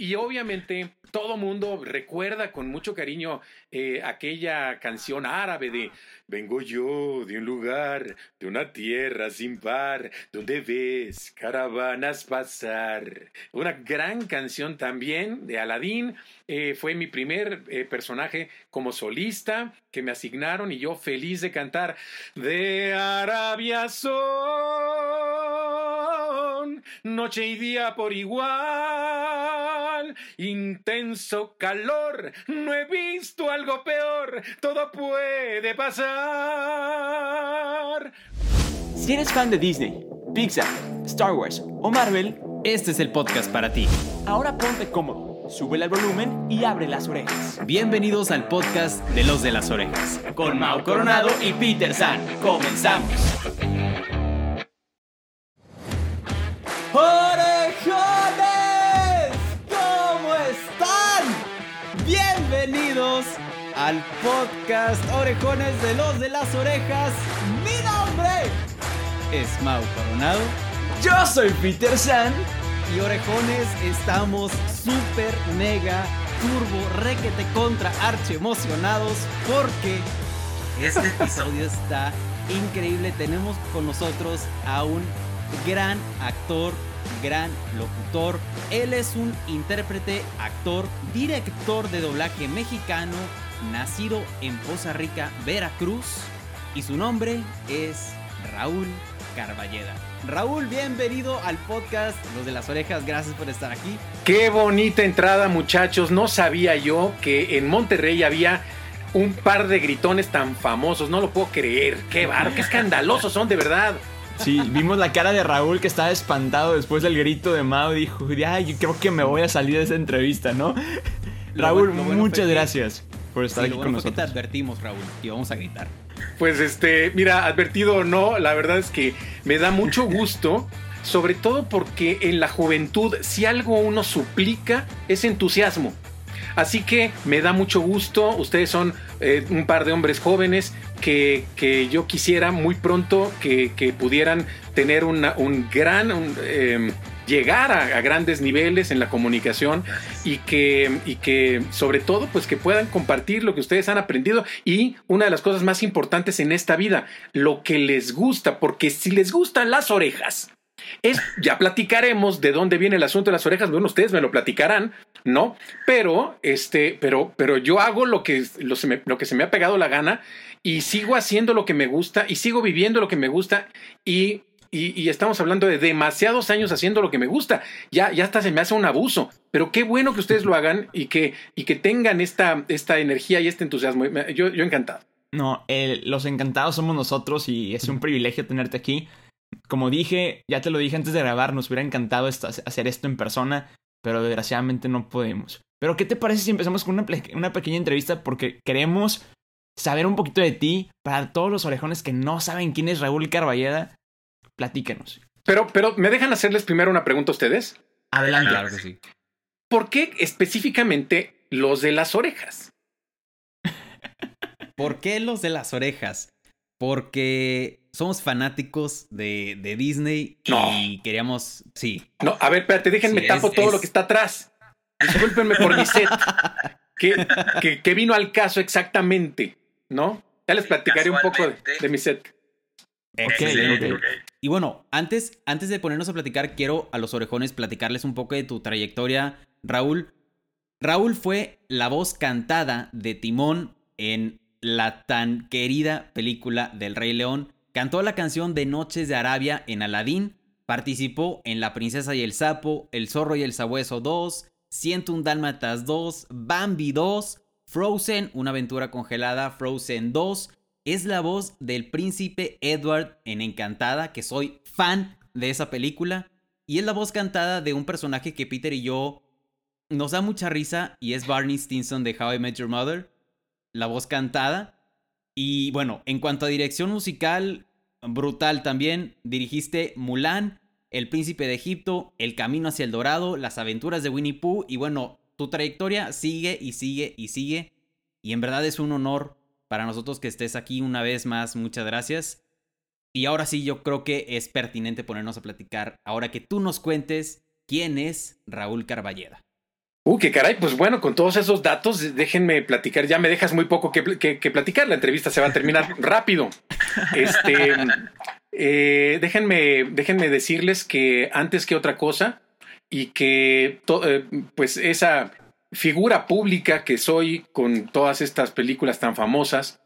Y obviamente todo mundo recuerda con mucho cariño eh, aquella canción árabe de Vengo yo de un lugar, de una tierra sin par, donde ves caravanas pasar. Una gran canción también de Aladín. Eh, fue mi primer eh, personaje como solista que me asignaron y yo feliz de cantar. De Arabia son, noche y día por igual. Intenso calor, no he visto algo peor, todo puede pasar. Si eres fan de Disney, Pixar, Star Wars o Marvel, este es el podcast para ti. ahora ponte cómodo, sube el volumen y abre las orejas. Bienvenidos al podcast de los de las orejas. Con Mau Coronado y Peter San, comenzamos. Al podcast Orejones de los de las orejas. Mi nombre Es Mau Coronado. Yo soy Peter San y orejones estamos super mega turbo requete contra archi emocionados porque este episodio está increíble. Tenemos con nosotros a un gran actor, gran locutor. Él es un intérprete, actor, director de doblaje mexicano, nacido en Poza Rica, Veracruz y su nombre es Raúl Carballeda. Raúl, bienvenido al podcast Los de las Orejas, gracias por estar aquí. Qué bonita entrada, muchachos. No sabía yo que en Monterrey había un par de gritones tan famosos. No lo puedo creer. Qué bar, qué escandalosos son de verdad. Sí, vimos la cara de Raúl que estaba espantado después del grito de Mao. Dijo, ay, yo creo que me voy a salir de esa entrevista, ¿no? Lo Raúl, bueno- lo bueno muchas gracias por estar Sí, aquí lo con bueno que te nosotros. advertimos, Raúl, y vamos a gritar. Pues este, mira, advertido o no, la verdad es que me da mucho gusto, sobre todo porque en la juventud, si algo uno suplica, es entusiasmo. Así que me da mucho gusto, ustedes son eh, un par de hombres jóvenes que, que yo quisiera muy pronto que, que pudieran tener una- un gran, un, em, llegar a, grandes niveles en la comunicación y que, y que sobre todo pues que puedan compartir lo que ustedes han aprendido y una de las cosas más importantes en esta vida, lo que les gusta, porque si les gustan las orejas, es, ya platicaremos de dónde viene el asunto de las orejas, bueno, ustedes me lo platicarán, ¿no? Pero, este, pero, pero yo hago lo que, se me, lo que se me ha pegado la gana y sigo haciendo lo que me gusta y sigo viviendo lo que me gusta y, y, y estamos hablando de demasiados años haciendo lo que me gusta. Ya, ya hasta se me hace un abuso, pero qué bueno que ustedes lo hagan y que, y que tengan esta, esta energía y este entusiasmo. Yo, yo encantado. No, los encantados somos nosotros y es un privilegio tenerte aquí. Como dije, ya te lo dije antes de grabar, nos hubiera encantado hacer esto en persona, pero desgraciadamente no podemos. Pero ¿qué te parece si empezamos con una, una pequeña entrevista? Porque queremos saber un poquito de ti para todos los orejones que no saben quién es Raúl Carballeda. Platíquenos. Pero, pero, ¿me dejan hacerles primero una pregunta a ustedes? Adelante. Claro que sí. ¿Por qué específicamente los de las orejas? ¿Por qué los de las orejas? Porque somos fanáticos de, de Disney y queríamos. Sí. No, a ver, espérate, déjenme Sí, tapo es- todo es- lo que está atrás. Discúlpenme por mi set. que, que, que vino al caso exactamente, ¿no? Ya les platicaré un poco de, de mi set. Excelente. ok. Y bueno, antes, antes de ponernos a platicar, quiero a los orejones platicarles un poco de tu trayectoria, Raúl. Raúl fue la voz cantada de Timón en la tan querida película del Rey León. Cantó la canción de Noches de Arabia en Aladín. Participó en La Princesa y el Sapo, El Zorro y el Sabueso 2, 101 Dálmatas 2, Bambi 2, Frozen, Una aventura congelada, Frozen 2. Es la voz del príncipe Edward en Encantada, que soy fan de esa película. Y es la voz cantada de un personaje que Peter y yo nos da mucha risa y es Barney Stinson de How I Met Your Mother. La voz cantada. Y bueno, en cuanto a dirección musical, brutal también. Dirigiste Mulan, El Príncipe de Egipto, El Camino hacia el Dorado, Las aventuras de Winnie Pooh. Y bueno, tu trayectoria sigue y sigue y sigue. Y en verdad es un honor para nosotros que estés aquí una vez más. Muchas gracias. Y ahora sí, yo creo que es pertinente ponernos a platicar. Ahora que tú nos cuentes quién es Raúl Carballeda. Uh, qué caray, pues bueno, con todos esos datos, déjenme platicar. Ya me dejas muy poco que, platicar. La entrevista se va a terminar rápido. Este, eh, déjenme, déjenme decirles que antes que otra cosa, y que eh, pues esa figura pública que soy con todas estas películas tan famosas,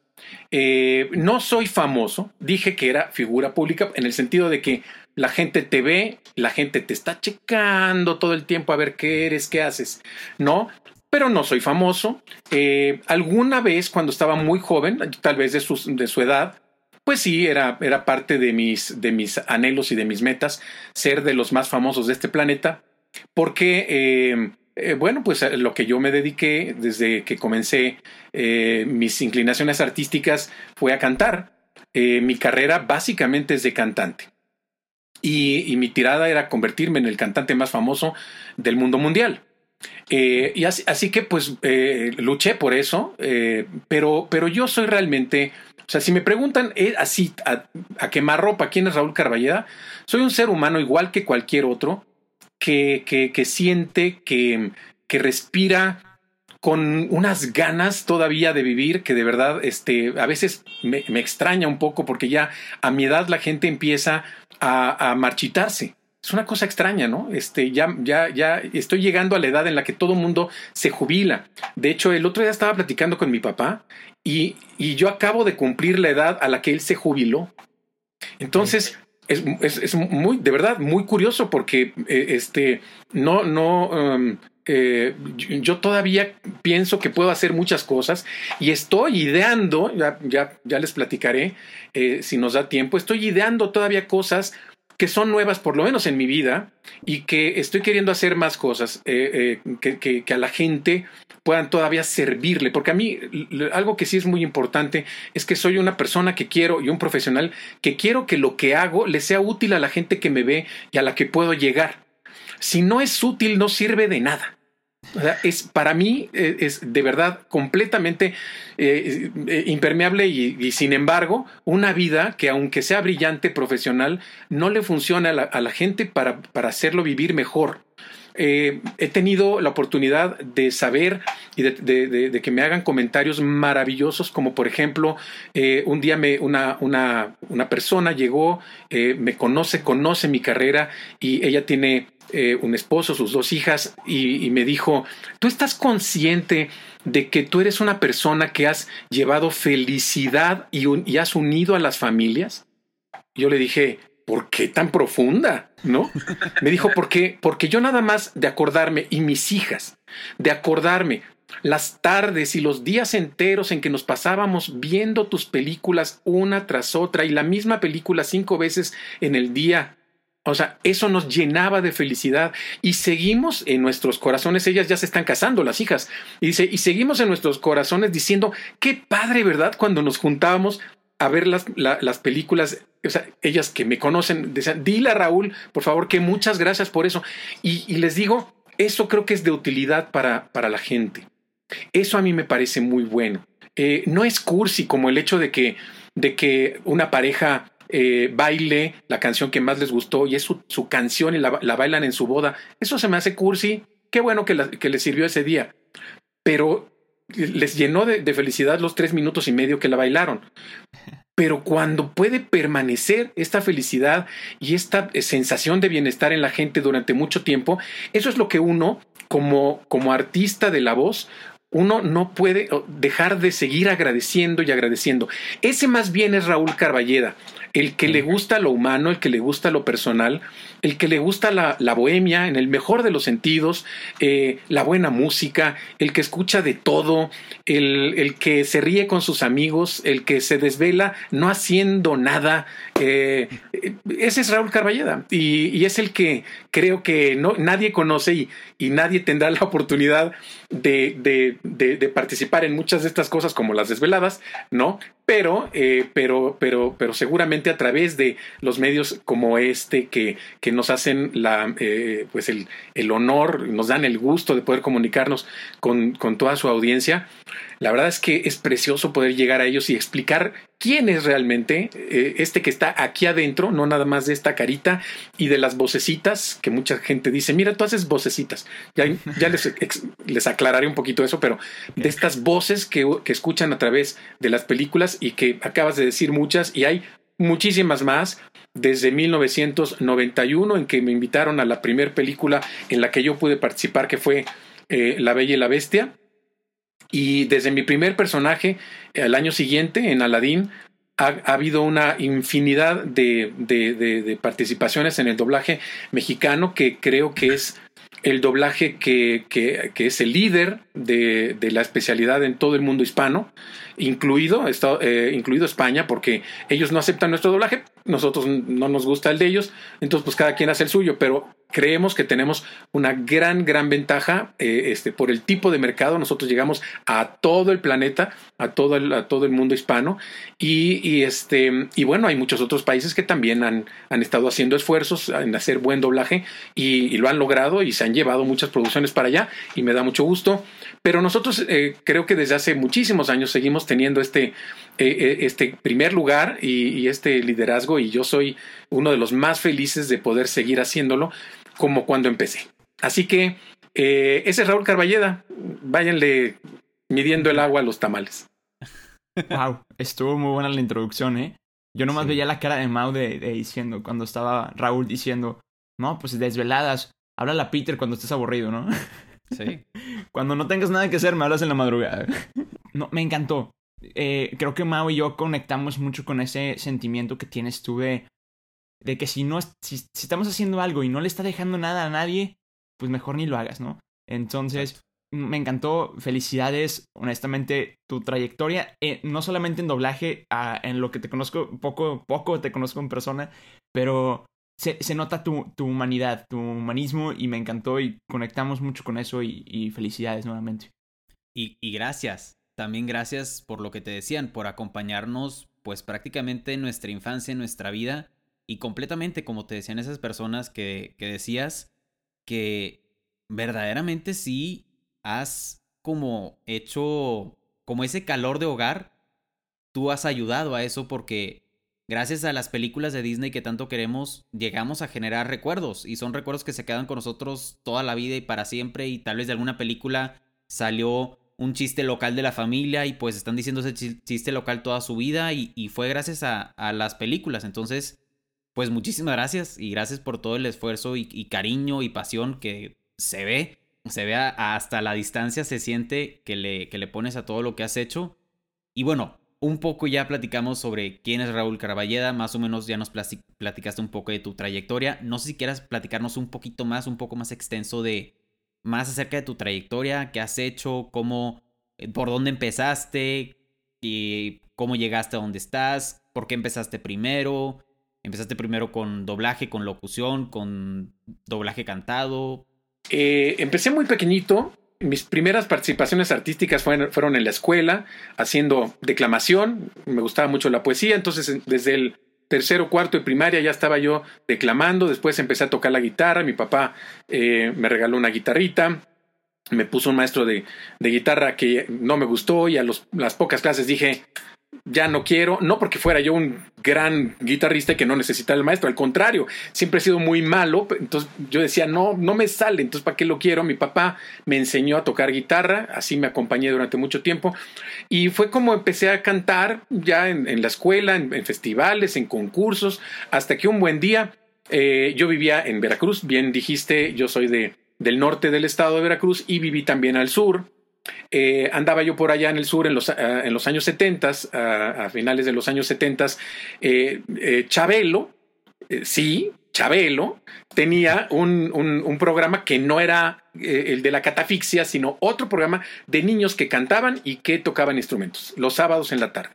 eh, no soy famoso, dije que era figura pública en el sentido de que la gente te ve, la gente te está checando todo el tiempo a ver qué eres, qué haces, ¿no? Pero no soy famoso. Eh, alguna vez cuando estaba muy joven, tal vez de su, de su edad, pues sí, era, era parte de mis, de mis anhelos y de mis metas ser de los más famosos de este planeta, porque, eh, eh, bueno, pues lo que yo me dediqué desde que comencé mis inclinaciones artísticas fue a cantar. mi carrera básicamente es de cantante y, mi tirada era convertirme en el cantante más famoso del mundo mundial. Eh, y así, que pues eh, luché por eso, eh, pero, pero yo soy realmente, o sea, si me preguntan así a, a quemarropa quién es Raúl Carballeda, soy un ser humano igual que cualquier otro que, siente, que, respira con unas ganas todavía de vivir que de verdad este, a veces me, extraña un poco porque ya a mi edad la gente empieza a, marchitarse. Es una cosa extraña, ¿no? Este, ya, ya, ya estoy llegando a la edad en la que todo mundo se jubila. De hecho, el otro día estaba platicando con mi papá y yo acabo de cumplir la edad a la que él se jubiló. Entonces, es, es, muy, de verdad, muy curioso porque eh, este, no, no, um, eh, yo todavía pienso que puedo hacer muchas cosas y estoy ideando, ya, ya, ya les platicaré eh, si nos da tiempo, estoy ideando todavía cosas que son nuevas por lo menos en mi vida y que estoy queriendo hacer más cosas eh, que, que, que, a la gente puedan todavía servirle, porque a mí algo que sí es muy importante es que soy una persona que quiero y un profesional que quiero que lo que hago le sea útil a la gente que me ve y a la que puedo llegar si no es útil, no sirve de nada. Es para mí eh, es de verdad completamente eh, eh, impermeable y, sin embargo una vida que aunque sea brillante profesional no le funciona a la, gente para, para, hacerlo vivir mejor. he tenido la oportunidad de saber y de, que me hagan comentarios maravillosos, como por ejemplo, un día me, una, una, una persona llegó, me conoce, conoce mi carrera y ella tiene eh, un esposo, sus dos hijas, y, me dijo, ¿tú estás consciente de que tú eres una persona que has llevado felicidad y, y has unido a las familias? Yo le dije, ¿por qué tan profunda? ¿No? Me dijo, ¿por qué? Porque yo nada más de acordarme, y mis hijas, de acordarme las tardes y los días enteros en que nos pasábamos viendo tus películas una tras otra y la misma película cinco veces en el día o sea, eso nos llenaba de felicidad y seguimos en nuestros corazones, ellas ya se están casando, las hijas, y dice, y seguimos en nuestros corazones diciendo, qué padre, ¿verdad? Cuando nos juntábamos a ver las, las películas, o sea, ellas que me conocen, decían, dile a Raúl, por favor, que muchas gracias por eso. Y, les digo, eso creo que es de utilidad para, para la gente. Eso a mí me parece muy bueno. Eh, no es cursi como el hecho de que, de que una pareja eh, baile la canción que más les gustó y es su, canción y la, bailan en su boda. Eso se me hace cursi. Qué bueno que, que les sirvió ese día. Pero les llenó de, felicidad los tres minutos y medio que la bailaron. Pero cuando puede permanecer esta felicidad y esta sensación de bienestar en la gente durante mucho tiempo, eso es lo que uno, como, como artista de la voz, uno no puede dejar de seguir agradeciendo y agradeciendo. Ese más bien es Raúl Carballeda el que le gusta lo humano, el que le gusta lo personal, el que le gusta la, bohemia en el mejor de los sentidos, eh, la buena música, el que escucha de todo, el, que se ríe con sus amigos, el que se desvela no haciendo nada. Eh, ese es Raúl Carballeda y, es el que creo que no, nadie conoce y, y nadie tendrá la oportunidad de, de, participar en muchas de estas cosas como las desveladas, ¿no? Pero, eh, pero, pero, pero seguramente a través de los medios como este que, que nos hacen la, eh, pues el, el, honor, nos dan el gusto de poder comunicarnos con, con toda su audiencia, la verdad es que es precioso poder llegar a ellos y explicar quién es realmente eh, este que está aquí adentro, no nada más de esta carita y de las vocecitas, que mucha gente dice, mira, tú haces vocecitas. Ya, ya les, les aclararé un poquito eso, pero de estas voces que, que escuchan a través de las películas y que acabas de decir muchas, y hay muchísimas más, desde 1991 en que me invitaron a la primera película en la que yo pude participar, que fue eh, La Bella y la Bestia. Y desde mi primer personaje, al año siguiente, en Aladdin, ha, habido una infinidad de, de, participaciones en el doblaje mexicano que creo que es el doblaje que, que, que es el líder de, la especialidad en todo el mundo hispano, incluido, eh, incluido España, porque ellos no aceptan nuestro doblaje, nosotros no nos gusta el de ellos, entonces pues cada quien hace el suyo, pero creemos que tenemos una gran, gran ventaja eh, este, por el tipo de mercado. Nosotros llegamos a todo el planeta, a todo el, a todo el mundo hispano. Y, este, y bueno, hay muchos otros países que también han, han estado haciendo esfuerzos en hacer buen doblaje y, lo han logrado y se han llevado muchas producciones para allá y me da mucho gusto. Pero nosotros eh, creo que desde hace muchísimos años seguimos teniendo este, eh, este primer lugar y, y este liderazgo y yo soy uno de los más felices de poder seguir haciéndolo como cuando empecé. Así que eh, ese es Raúl Carballeda. Váyanle midiendo el agua a los tamales. Wow, estuvo muy buena la introducción, ¿eh? Yo nomás veía la cara de Mau de, diciendo, cuando estaba Raúl diciendo, no, pues desveladas, háblale a Peter cuando estés aburrido, ¿no? Sí. cuando no tengas nada que hacer, me hablas en la madrugada. no, me encantó. Eh, creo que Mau y yo conectamos mucho con ese sentimiento que tienes tú de, de que si no, si, estamos haciendo algo y no le está dejando nada a nadie, pues mejor ni lo hagas, ¿no? Entonces, me encantó, felicidades, honestamente, tu trayectoria, eh, no solamente en doblaje, en lo que te conozco, poco, poco te conozco en persona, pero se, se nota tu, tu, humanidad, tu humanismo y me encantó y conectamos mucho con eso y, felicidades nuevamente. Y, y gracias, también gracias por lo que te decían, por acompañarnos pues prácticamente en nuestra infancia, en nuestra vida y completamente, como te decían esas personas que, que decías, que verdaderamente sí has como hecho como ese calor de hogar, tú has ayudado a eso porque gracias a las películas de Disney que tanto queremos, llegamos a generar recuerdos y son recuerdos que se quedan con nosotros toda la vida y para siempre y tal vez de alguna película salió un chiste local de la familia y pues están diciendo ese chiste local toda su vida y, fue gracias a, a, las películas. Entonces, pues muchísimas gracias y gracias por todo el esfuerzo y, cariño y pasión que se ve, se ve hasta la distancia, se siente que le, que le pones a todo lo que has hecho. Y bueno, un poco ya platicamos sobre quién es Raúl Caraballeda, más o menos ya nos platicaste un poco de tu trayectoria. No sé si quieras platicarnos un poquito más, un poco más extenso de más acerca de tu trayectoria, qué has hecho, cómo, eh, por dónde empezaste y cómo llegaste a donde estás, por qué empezaste primero, Empezaste primero con doblaje, con locución, con doblaje cantado. Eh, empecé muy pequeñito. Mis primeras participaciones artísticas fueron, en la escuela, haciendo declamación. Me gustaba mucho la poesía, entonces desde el tercero, cuarto de primaria ya estaba yo declamando. Después empecé a tocar la guitarra. Mi papá eh, me regaló una guitarrita. Me puso un maestro de, de guitarra que no me gustó y a los, las pocas clases dije, ya no quiero, no porque fuera yo un gran guitarrista que no necesitaba el maestro, al contrario, siempre he sido muy malo, entonces yo decía, no, no me sale, entonces ¿para qué lo quiero? Mi papá me enseñó a tocar guitarra, así me acompañé durante mucho tiempo, y fue como empecé a cantar ya en, la escuela, en, festivales, en concursos, hasta que un buen día eh, yo vivía en Veracruz, bien dijiste, yo soy de, del norte del estado de Veracruz y viví también al sur, eh, andaba yo por allá en el sur en los, ah, en los años 70, a finales de los años 70, eh, eh, Chabelo, sí, Chabelo, tenía un, un, programa que no era el de la catafixia, sino otro programa de niños que cantaban y que tocaban instrumentos, los sábados en la tarde.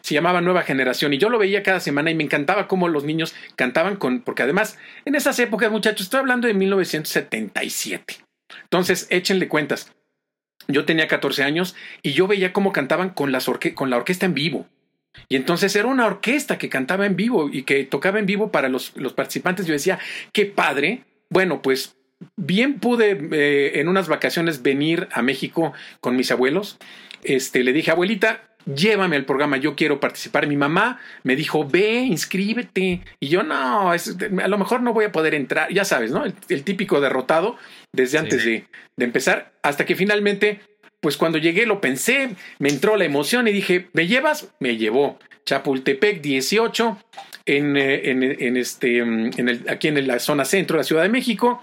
Se llamaba Nueva Generación y yo lo veía cada semana y me encantaba cómo los niños cantaban con, porque además en esas épocas, muchachos, estoy hablando de 1977. Entonces, échenle cuentas yo tenía 14 años y yo veía cómo cantaban con, las con la orquesta en vivo. Y entonces era una orquesta que cantaba en vivo y que tocaba en vivo para los, los participantes. Yo decía, qué padre. Bueno, pues bien pude eh, en unas vacaciones venir a México con mis abuelos. Este, le dije, abuelita, llévame al programa, yo quiero participar. Mi mamá me dijo, ve, inscríbete. Y yo, no, a lo mejor no voy a poder entrar, ya sabes, ¿no? El, típico derrotado desde antes de, de empezar, hasta que finalmente pues cuando llegué lo pensé, me entró la emoción y dije, ¿me llevas? Me llevó. Chapultepec 18, en, eh, en, este, en el, aquí en la zona centro de la Ciudad de México,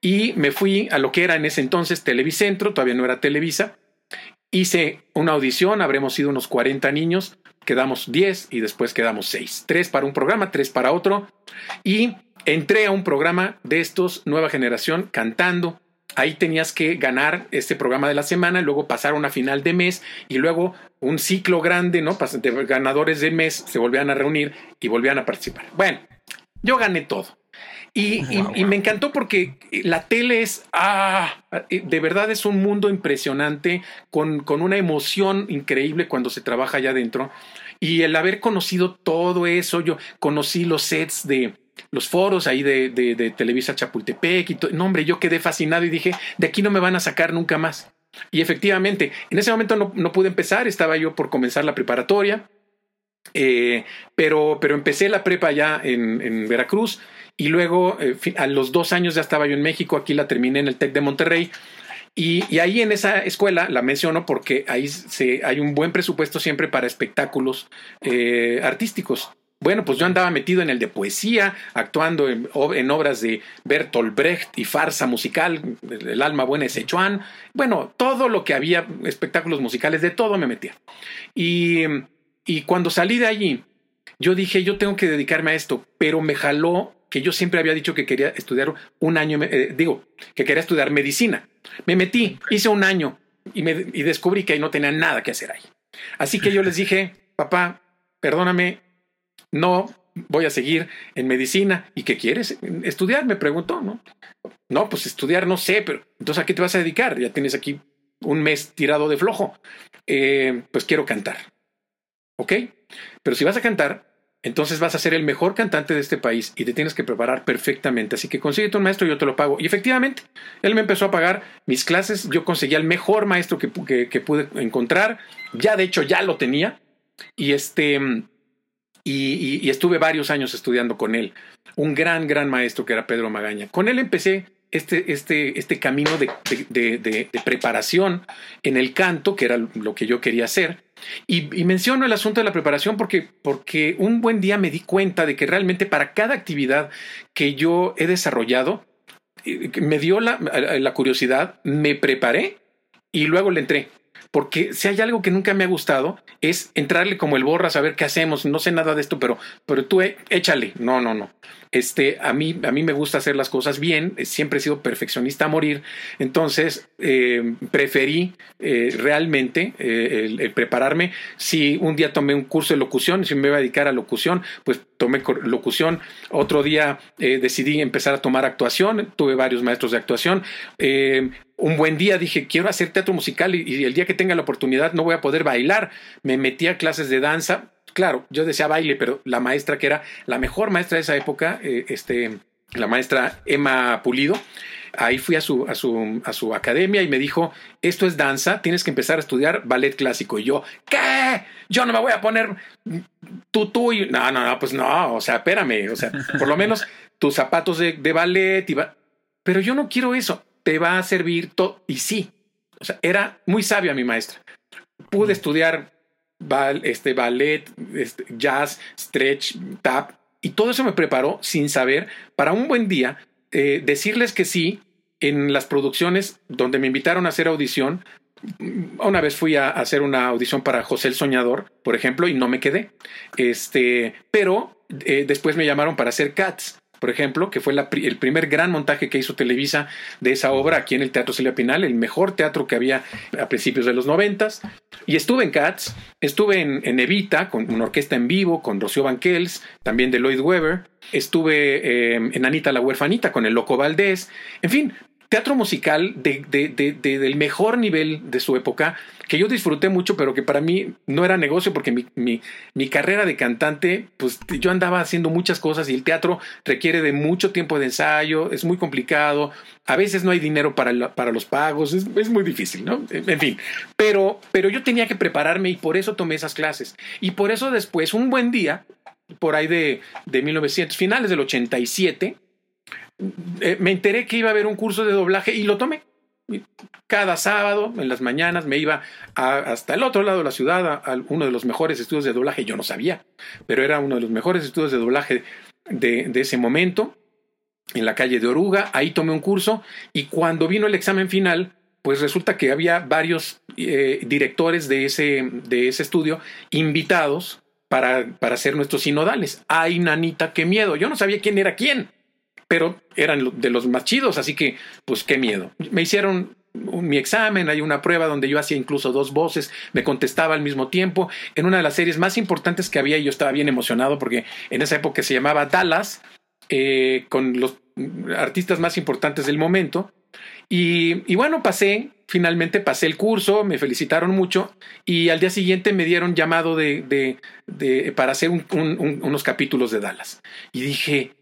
y me fui a lo que era en ese entonces Televicentro, todavía no era Televisa. Hice una audición, habremos sido unos 40 niños, quedamos 10 y después quedamos 6. 3 para un programa, 3 para otro. Y entré a un programa de estos, nueva generación, cantando ahí tenías que ganar este programa de la semana, luego pasar una final de mes y luego un ciclo grande, ¿no? De ganadores de mes se volvían a reunir y volvían a participar. Bueno, yo gané todo. Y, me encantó porque la tele es, ah, de verdad es un mundo impresionante, con, con una emoción increíble cuando se trabaja allá adentro. Y el haber conocido todo eso, yo conocí los sets de, los foros ahí de, de, Televisa Chapultepec y todo. No, hombre, yo quedé fascinado y dije, de aquí no me van a sacar nunca más. Y efectivamente, en ese momento no, no pude empezar, estaba yo por comenzar la preparatoria, eh, pero, pero empecé la prepa ya en, en Veracruz y luego eh, a los dos años ya estaba yo en México, aquí la terminé en el TEC de Monterrey. Y, ahí en esa escuela la menciono porque ahí se, hay un buen presupuesto siempre para espectáculos eh, artísticos. Bueno, pues yo andaba metido en el de poesía, actuando en, obras de Bertolt Brecht y farsa musical, El alma buena es Sechuan. Bueno, todo lo que había, espectáculos musicales, de todo me metía. Y cuando salí de allí, yo dije, yo tengo que dedicarme a esto, pero me jaló que yo siempre había dicho que quería estudiar un año, eh, digo, que quería estudiar medicina. Me metí, hice un año y, me, y descubrí que no tenía nada que hacer ahí. Así que yo les dije, papá, perdóname, no voy a seguir en medicina. ¿Y qué quieres? Estudiar, me preguntó, ¿no? No, pues estudiar no sé, pero entonces ¿a qué te vas a dedicar? Ya tienes aquí un mes tirado de flojo. Eh, pues quiero cantar. ¿Ok? Pero si vas a cantar, entonces vas a ser el mejor cantante de este país y te tienes que preparar perfectamente. Así que consíguete un maestro y yo te lo pago. Y efectivamente, él me empezó a pagar mis clases. Yo conseguí al mejor maestro que, que pude encontrar. Ya, de hecho, ya lo tenía. Y este y, estuve varios años estudiando con él. Un gran, gran maestro que era Pedro Magaña. Con él empecé este, este, este camino de, de, preparación en el canto, que era lo que yo quería hacer. Y, menciono el asunto de la preparación porque, porque un buen día me di cuenta de que realmente para cada actividad que yo he desarrollado, eh, me dio la, la curiosidad, me preparé y luego le entré porque si hay algo que nunca me ha gustado es entrarle como el borra saber qué hacemos, no sé nada de esto, pero, pero tú eh, échale, no, no, no. Este, a mí, a mí me gusta hacer las cosas bien, siempre he sido perfeccionista a morir, entonces eh, preferí eh, realmente el, prepararme. Si un día tomé un curso de locución, si me iba a dedicar a locución, pues tomé locución. Otro día decidí empezar a tomar actuación, tuve varios maestros de actuación un buen día dije, quiero hacer teatro musical y, el día que tenga la oportunidad no voy a poder bailar. Me metí a clases de danza. Claro, yo decía baile, pero la maestra que era la mejor maestra de esa época, eh, este, la maestra Emma Pulido, ahí fui a su, a su, a su academia y me dijo, esto es danza, tienes que empezar a estudiar ballet clásico. Y yo, ¿qué? Yo no me voy a poner tú y... No, no, no, pues no, o sea, espérame, o sea, por lo menos tus zapatos de, de ballet y Pero yo no quiero eso te va a servir todo. Y sí, o sea, era muy sabia mi maestra. Pude estudiar este, ballet, este, jazz, stretch, tap, y todo eso me preparó sin saber para un buen día eh, decirles que sí en las producciones donde me invitaron a hacer audición. Una vez fui a hacer una audición para José el Soñador, por ejemplo, y no me quedé. Este, pero eh, después me llamaron para hacer Cats por ejemplo, que fue el primer gran montaje que hizo Televisa de esa obra aquí en el Teatro Celia Pinal, el mejor teatro que había a principios de los noventas. Y estuve en Cats, estuve en, Evita, con una orquesta en vivo, con Rocío Banquels, también de Lloyd Webber, estuve eh, en Anita la huerfanita con el Loco Valdés, en fin, teatro musical de, del mejor nivel de su época, que yo disfruté mucho, pero que para mí no era negocio porque mi, mi, carrera de cantante, pues yo andaba haciendo muchas cosas y el teatro requiere de mucho tiempo de ensayo, es muy complicado, a veces no hay dinero para, para los pagos, es, es, muy difícil, ¿no? En fin, pero, pero yo tenía que prepararme y por eso tomé esas clases. Y por eso después, un buen día, por ahí de, de 1900, finales del 87, eh, me enteré que iba a haber un curso de doblaje y lo tomé. Cada sábado, en las mañanas, me iba hasta el otro lado de la ciudad, a, uno de los mejores estudios de doblaje. Yo no sabía, pero era uno de los mejores estudios de doblaje de, ese momento, en la calle de Oruga. Ahí tomé un curso y cuando vino el examen final, pues resulta que había varios eh, directores de ese, de ese estudio invitados para, para ser nuestros sinodales. Ay, nanita, qué miedo. Yo no sabía quién era quién pero eran de los más chidos, así que pues qué miedo. Me hicieron mi examen, hay una prueba donde yo hacía incluso dos voces, me contestaba al mismo tiempo, en una de las series más importantes que había y yo estaba bien emocionado porque en esa época se llamaba Dallas, eh, con los artistas más importantes del momento. Y, bueno, pasé, finalmente pasé el curso, me felicitaron mucho y al día siguiente me dieron llamado de, de, para hacer unos capítulos de Dallas. Y dije,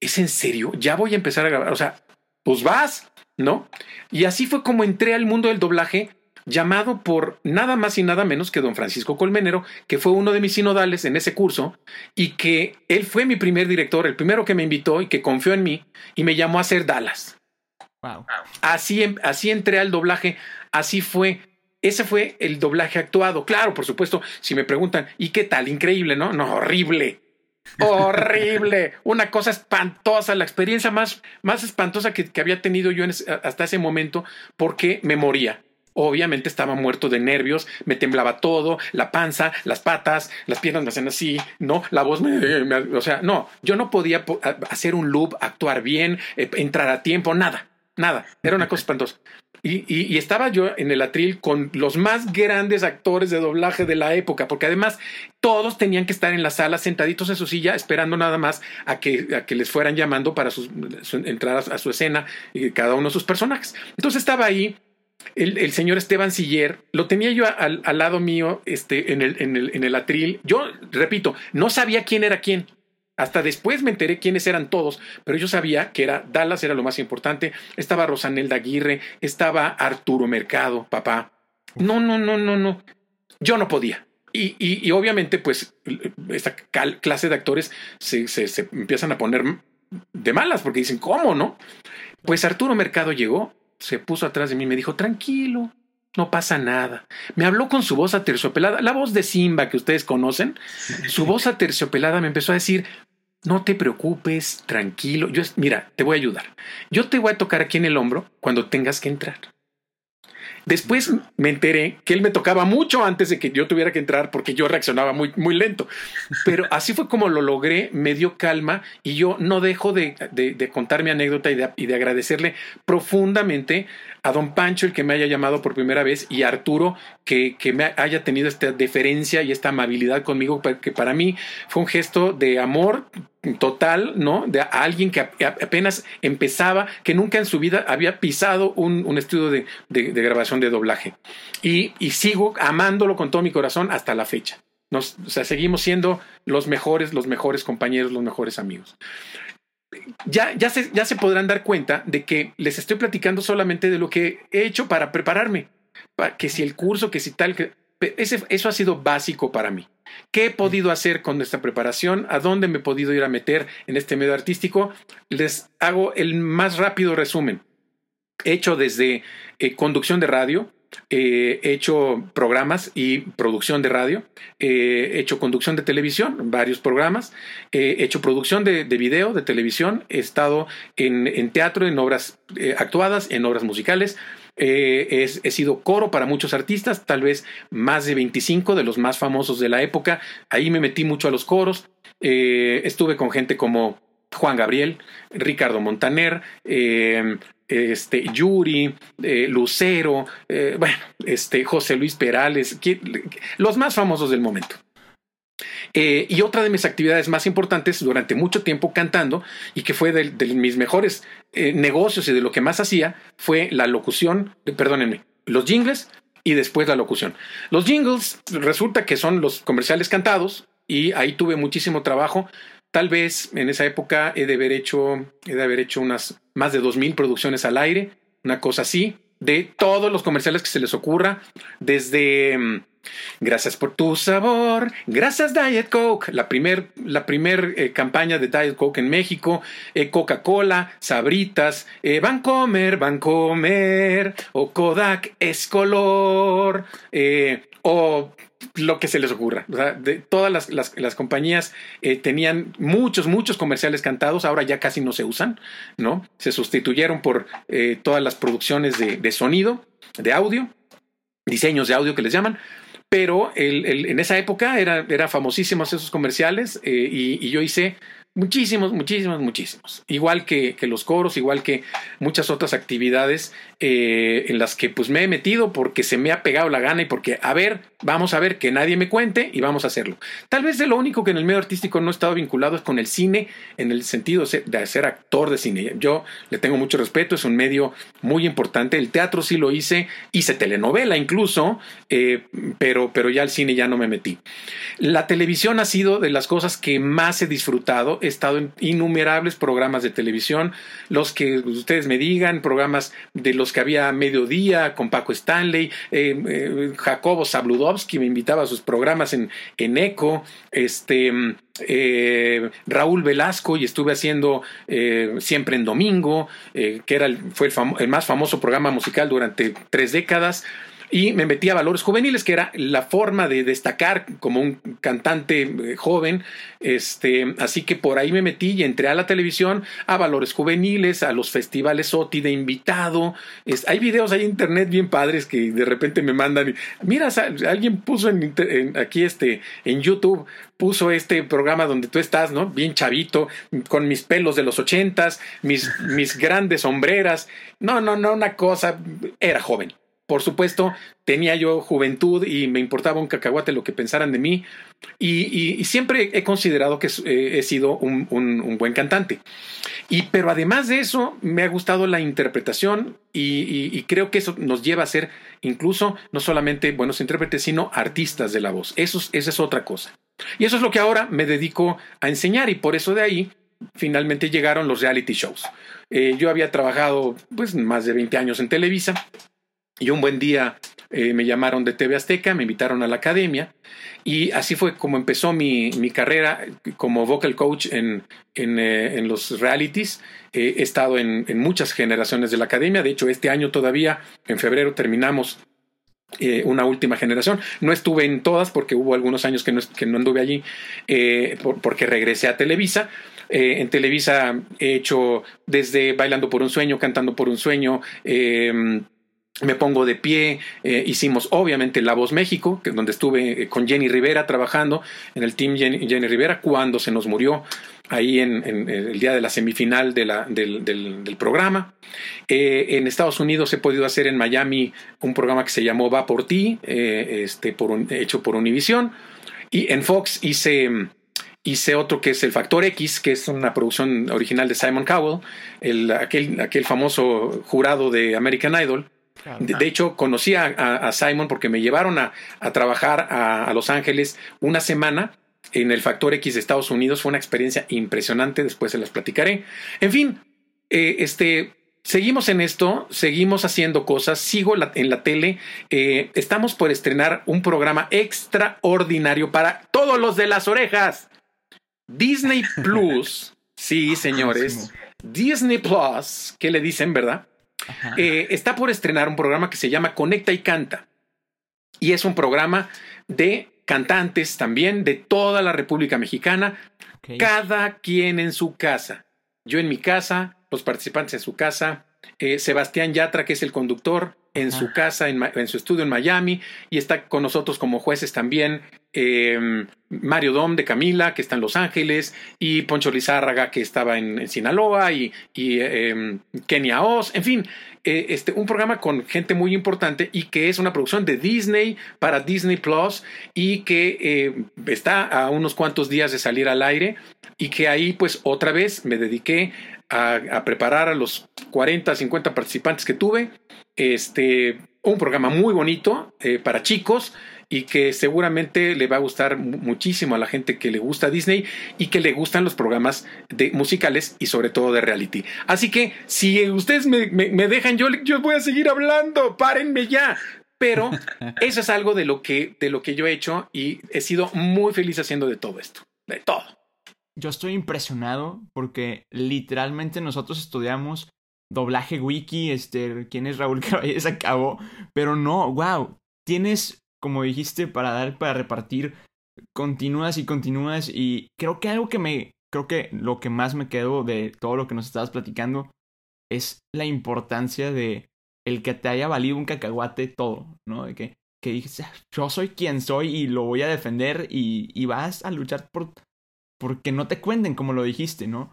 ¿es en serio? Ya voy a empezar a grabar. O sea, pues vas, ¿no? Y así fue como entré al mundo del doblaje llamado por nada más y nada menos que don Francisco Colmenero, que fue uno de mis sinodales en ese curso y que él fue mi primer director, el primero que me invitó y que confió en mí y me llamó a hacer Dallas. Wow. Así, em, así entré al doblaje, así fue. Ese fue el doblaje actuado. Claro, por supuesto, si me preguntan, ¿y qué tal? Increíble, ¿no? No, horrible horrible, una cosa espantosa, la experiencia más, más espantosa que, había tenido yo hasta ese momento porque me moría. Obviamente estaba muerto de nervios, me temblaba todo, la panza, las patas, las piernas me hacían así, ¿no? La voz me, O sea, no, yo no podía hacer un loop, actuar bien, eh, entrar a tiempo, nada, nada. Era una cosa espantosa. Y, estaba yo en el atril con los más grandes actores de doblaje de la época, porque además todos tenían que estar en la sala sentaditos en su silla esperando nada más a que, a que les fueran llamando para sus, entrar a, su escena y cada uno de sus personajes. Entonces estaba ahí el, señor Esteban Siller, lo tenía yo al, al lado mío este, en, el, en, el, en el atril. Yo, repito, no sabía quién era quién. Hasta después me enteré quiénes eran todos, pero yo sabía que era Dallas era lo más importante. Estaba Rosanelda Aguirre, estaba Arturo Mercado, papá. No, no, no, no, no. Yo no podía. Y, y, obviamente, pues, esta clase de actores se, se, se empiezan a poner de malas porque dicen, ¿cómo no? Pues Arturo Mercado llegó, se puso atrás de mí y me dijo, tranquilo, no pasa nada. Me habló con su voz aterciopelada, la voz de Simba que ustedes conocen. Su voz aterciopelada me empezó a decir, no te preocupes, tranquilo. Yo, mira, te voy a ayudar. Yo te voy a tocar aquí en el hombro cuando tengas que entrar. Después me enteré que él me tocaba mucho antes de que yo tuviera que entrar porque yo reaccionaba muy, muy lento. Pero así fue como lo logré, me dio calma y yo no dejo de, de, contar mi anécdota y de, y de, agradecerle profundamente a don Pancho, el que me haya llamado por primera vez, y a Arturo, que, que me haya tenido esta deferencia y esta amabilidad conmigo, que para mí fue un gesto de amor total, ¿no? De alguien que apenas empezaba, que nunca en su vida había pisado un, estudio de, grabación de doblaje. Y, sigo amándolo con todo mi corazón hasta la fecha. Nos, o sea, seguimos siendo los mejores, los mejores compañeros, los mejores amigos. Ya, ya, se, ya se podrán dar cuenta de que les estoy platicando solamente de lo que he hecho para prepararme. que si el curso, que si tal, que eso ha sido básico para mí. ¿Qué he podido hacer con esta preparación? ¿A dónde me he podido ir a meter en este medio artístico? Les hago el más rápido resumen. He hecho desde eh, conducción de radio, eh, he hecho programas y producción de radio, eh, he hecho conducción de televisión, varios programas, he hecho producción de, video, de televisión, he estado en, teatro, en obras actuadas, en obras musicales, he, sido coro para muchos artistas, tal vez más de 25 de los más famosos de la época. Ahí me metí mucho a los coros. Eh, estuve con gente como Juan Gabriel, Ricardo Montaner, eh, este, Yuri, eh, Lucero, bueno, este, José Luis Perales, los más famosos del momento. Eh, y otra de mis actividades más importantes durante mucho tiempo cantando y que fue de, mis mejores eh, negocios y de lo que más hacía fue la locución, perdónenme, los jingles y después la locución. Los jingles resulta que son los comerciales cantados y ahí tuve muchísimo trabajo. Tal vez en esa época he de haber hecho, he de haber hecho unas más de 2.000 producciones al aire, una cosa así, de todos los comerciales que se les ocurra, desde mm, Gracias por tu sabor. Gracias Diet Coke. La primer, la primer eh, campaña de Diet Coke en México. Eh, Coca-Cola, Sabritas, eh, Vancomer, Vancomer. O Kodak es color. O lo que se les ocurra. todas las, las, compañías tenían muchos, muchos comerciales cantados, ahora ya casi no se usan, ¿no? Se sustituyeron por todas las producciones de, de, sonido, de audio, diseños de audio que les llaman, pero el, en esa época era, era famosísimos esos comerciales eh, y, yo hice Muchísimos, muchísimos, muchísimos. Igual que, los coros, igual que muchas otras actividades eh, en las que pues me he metido porque se me ha pegado la gana y porque, a ver, vamos a ver que nadie me cuente y vamos a hacerlo. Tal vez de lo único que en el medio artístico no he estado vinculado es con el cine en el sentido de ser actor de cine. Yo le tengo mucho respeto, es un medio muy importante. El teatro sí lo hice, hice telenovela incluso, eh, pero, pero ya el cine ya no me metí. La televisión ha sido de las cosas que más he disfrutado he estado en innumerables programas de televisión, los que ustedes me digan, programas de los que había mediodía con Paco Stanley, eh, eh, Jacobo Zabludovsky me invitaba a sus programas en, en ECO, este, eh, Raúl Velasco y estuve haciendo siempre en domingo, que era fue el más famoso programa musical durante tres décadas y me metí a Valores Juveniles, que era la forma de destacar como un cantante eh, joven. Este, así que por ahí me metí y entré a la televisión, a Valores Juveniles, a los festivales OTI de invitado. hay videos en internet bien padres que de repente me mandan. Mira, alguien puso en, aquí este, en YouTube puso este programa donde tú estás, ¿no? Bien chavito, con mis pelos de los ochentas, mis, mis grandes sombreras. No, no, no, una cosa, era joven. Por supuesto, tenía yo juventud y me importaba un cacahuate lo que pensaran de mí. Y, siempre he considerado que eh, he sido un, buen cantante. Y, pero además de eso, me ha gustado la interpretación y, creo que eso nos lleva a ser incluso no solamente buenos intérpretes, sino artistas de la voz. Eso, esa es otra cosa. Y eso es lo que ahora me dedico a enseñar y por eso de ahí finalmente llegaron los reality shows. Eh, yo había trabajado pues más de 20 años en Televisa y un buen día eh, me llamaron de TV Azteca, me invitaron a la academia y así fue como empezó mi, mi carrera como vocal coach en, en, eh, los realities. Eh, he estado en, en, muchas generaciones de la academia, de hecho este año todavía, en febrero, terminamos una última generación. No estuve en todas porque hubo algunos años que no, que no anduve allí porque regresé a Televisa. en Televisa he hecho desde Bailando por un Sueño, Cantando por un Sueño, me pongo de pie, eh, hicimos obviamente La Voz México, que, donde estuve eh, con Jenny Rivera trabajando en el team Jenny, Rivera cuando se nos murió ahí en, el día de la semifinal del, del, programa. Eh, en Estados Unidos he podido hacer en Miami un programa que se llamó Va por ti, este, hecho por Univision. Y en Fox hice, hice otro que es El Factor X, que es una producción original de Simon Cowell, el, aquel, aquel famoso jurado de American Idol. De, hecho, conocí a, Simon porque me llevaron a, trabajar a, Los Ángeles una semana en el Factor X de Estados Unidos. Fue una experiencia impresionante, después se las platicaré. En fin, eh, este, seguimos en esto, seguimos haciendo cosas, sigo en la tele. Eh, estamos por estrenar un programa extraordinario para todos los de las orejas. Disney Plus, sí, señores. Disney Plus, ¿qué le dicen, verdad? Eh, está por estrenar un programa que se llama Conecta y Canta. Y es un programa de cantantes también de toda la República Mexicana, cada quien en su casa. Yo en mi casa, los participantes en su casa, eh, Sebastián Yatra, que es el conductor, en su casa, en, su estudio en Miami, y está con nosotros como jueces también em, Mario Dom de Camila, que está en Los Ángeles, y Poncho Lizárraga, que estaba en, Sinaloa, y, em, Kenia Oz, en fin, eh, este, un programa con gente muy importante y que es una producción de Disney para Disney Plus y que eh, está a unos cuantos días de salir al aire y que ahí pues otra vez me dediqué a, preparar a los 40, 50 participantes que tuve. Este, un programa muy bonito eh, para chicos y que seguramente le va a gustar muchísimo a la gente que le gusta Disney y que le gustan los programas de musicales y sobre todo de reality. Así que si ustedes me, dejan, yo, yo voy a seguir hablando, párenme ya. Pero eso es algo de lo, que, de lo que yo he hecho y he sido muy feliz haciendo de todo esto, de todo. Yo estoy impresionado porque literalmente nosotros estudiamos doblaje wiki, este, quién es Raúl Caballés acabó, pero no, wow, tienes como dijiste, para dar, para repartir, continúas y continúas y creo que algo que me, creo que lo que más me quedo de todo lo que nos estabas platicando es la importancia de el que te haya valido un cacahuate todo, ¿no? De que, que dices, yo soy quien soy y lo voy a defender y, y vas a luchar por porque no te cuenten como lo dijiste, ¿no?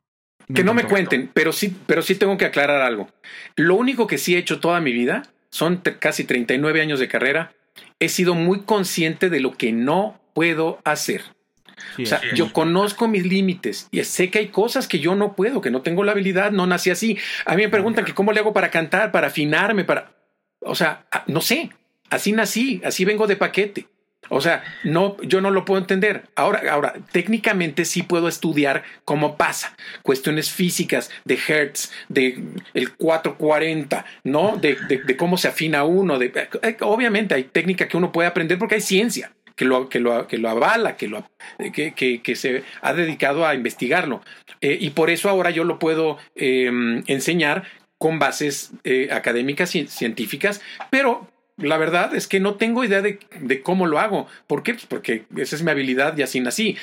que no me cuenten, pero sí, pero sí tengo que aclarar algo. Lo único que sí he hecho toda mi vida, son casi 39 años de carrera, he sido muy consciente de lo que no puedo hacer. o sea, yo conozco mis límites y sé que hay cosas que yo no puedo, que no tengo la habilidad, no nací así. A mí me preguntan que cómo le hago para cantar, para afinarme, para... O sea, no sé, así nací, así vengo de paquete. O sea, no, yo no lo puedo entender. Ahora, ahora, técnicamente sí puedo estudiar cómo pasa. Cuestiones físicas de Hertz, de el 440, ¿no? De, de, cómo se afina uno. Eh, obviamente hay técnica que uno puede aprender porque hay ciencia que lo, que lo, que lo avala, que, lo, que, que, se ha dedicado a investigarlo. Eh, y por eso ahora yo lo puedo em, enseñar con bases eh, académicas y científicas, pero la verdad es que no tengo idea de, cómo lo hago. ¿Por qué? Pues porque esa es mi habilidad y así nací.